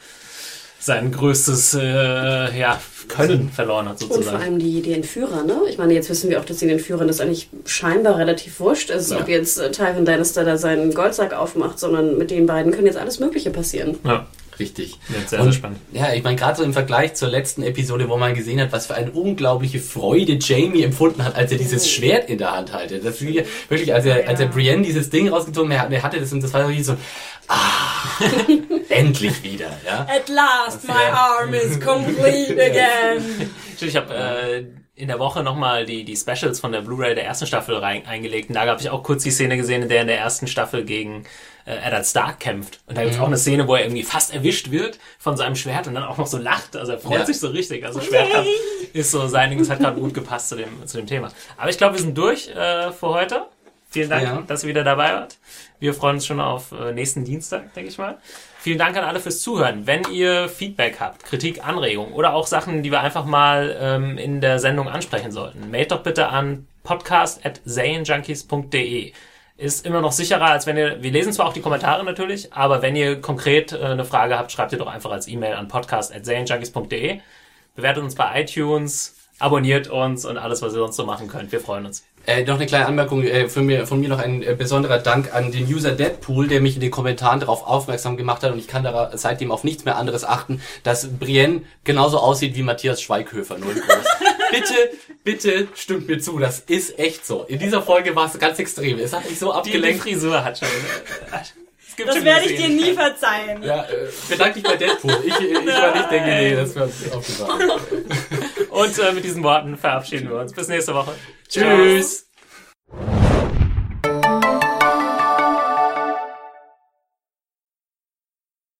Speaker 1: sein größtes äh, ja, Können verloren hat
Speaker 4: Und vor
Speaker 1: sozusagen.
Speaker 4: allem die, die Entführer, ne? Ich meine, jetzt wissen wir auch, dass den Entführern das eigentlich scheinbar relativ wurscht ist, ob
Speaker 3: Ja.
Speaker 4: jetzt äh, Tywin Lannister da seinen Goldsack aufmacht, sondern mit den beiden können jetzt alles Mögliche passieren.
Speaker 1: Ja,
Speaker 3: Richtig.
Speaker 1: Jetzt sehr,
Speaker 3: Und,
Speaker 1: sehr spannend.
Speaker 3: Ja, ich meine, gerade so im Vergleich zur letzten Episode, wo man gesehen hat, was für eine unglaubliche Freude Jamie empfunden hat, als er dieses Schwert in der Hand hatte. Das ist wirklich, als er, als er Brienne dieses Ding rausgezogen hat, er hatte das und das war wirklich so, ah, endlich wieder, ja.
Speaker 2: At last, my arm is complete again.
Speaker 1: Ich habe äh, in der Woche nochmal die, die Specials von der Blu-ray der ersten Staffel rein, eingelegt. Und da habe ich auch kurz die Szene gesehen, in der in der ersten Staffel gegen äh, Eddard Stark kämpft. Und da gibt's auch eine Szene, wo er irgendwie fast erwischt wird von seinem Schwert und dann auch noch so lacht. Also er freut
Speaker 3: Ja.
Speaker 1: sich so richtig. Also Schwertkampf ist so sein Ding. Das hat gerade gut gepasst zu dem, zu dem Thema. Aber ich glaube, wir sind durch äh, für heute. Vielen Dank,
Speaker 3: Ja.
Speaker 1: dass ihr wieder dabei wart. Wir freuen uns schon auf äh, nächsten Dienstag, denke ich mal. Vielen Dank an alle fürs Zuhören. Wenn ihr Feedback habt, Kritik, Anregungen oder auch Sachen, die wir einfach mal ähm, in der Sendung ansprechen sollten, mailt doch bitte an podcast.zayenjunkies.de. Ist immer noch sicherer, als wenn ihr, wir lesen zwar auch die Kommentare natürlich, aber wenn ihr konkret äh, eine Frage habt, schreibt ihr doch einfach als E-Mail an podcast.zayenjunkies.de. Bewertet uns bei iTunes, abonniert uns und alles, was ihr sonst so machen könnt. Wir freuen uns.
Speaker 3: Äh, noch eine kleine Anmerkung äh, von, mir, von mir noch ein äh, besonderer Dank an den User Deadpool, der mich in den Kommentaren darauf aufmerksam gemacht hat und ich kann da seitdem auf nichts mehr anderes achten, dass Brienne genauso aussieht wie Matthias Schweighöfer, nur in groß. bitte, bitte stimmt mir zu, das ist echt so. In dieser Folge war es ganz extrem. Es hat mich so
Speaker 1: Die, die
Speaker 3: abgelenkt.
Speaker 1: Frisur hat schon. Gibt
Speaker 2: Das werde ich dir nie verzeihen.
Speaker 3: Ja, äh, bedank dich bei Deadpool. Ich, ich war nicht denke, nee, das war aufgefallen.
Speaker 1: Und äh, mit diesen Worten verabschieden wir uns. Bis nächste Woche.
Speaker 3: Tschüss.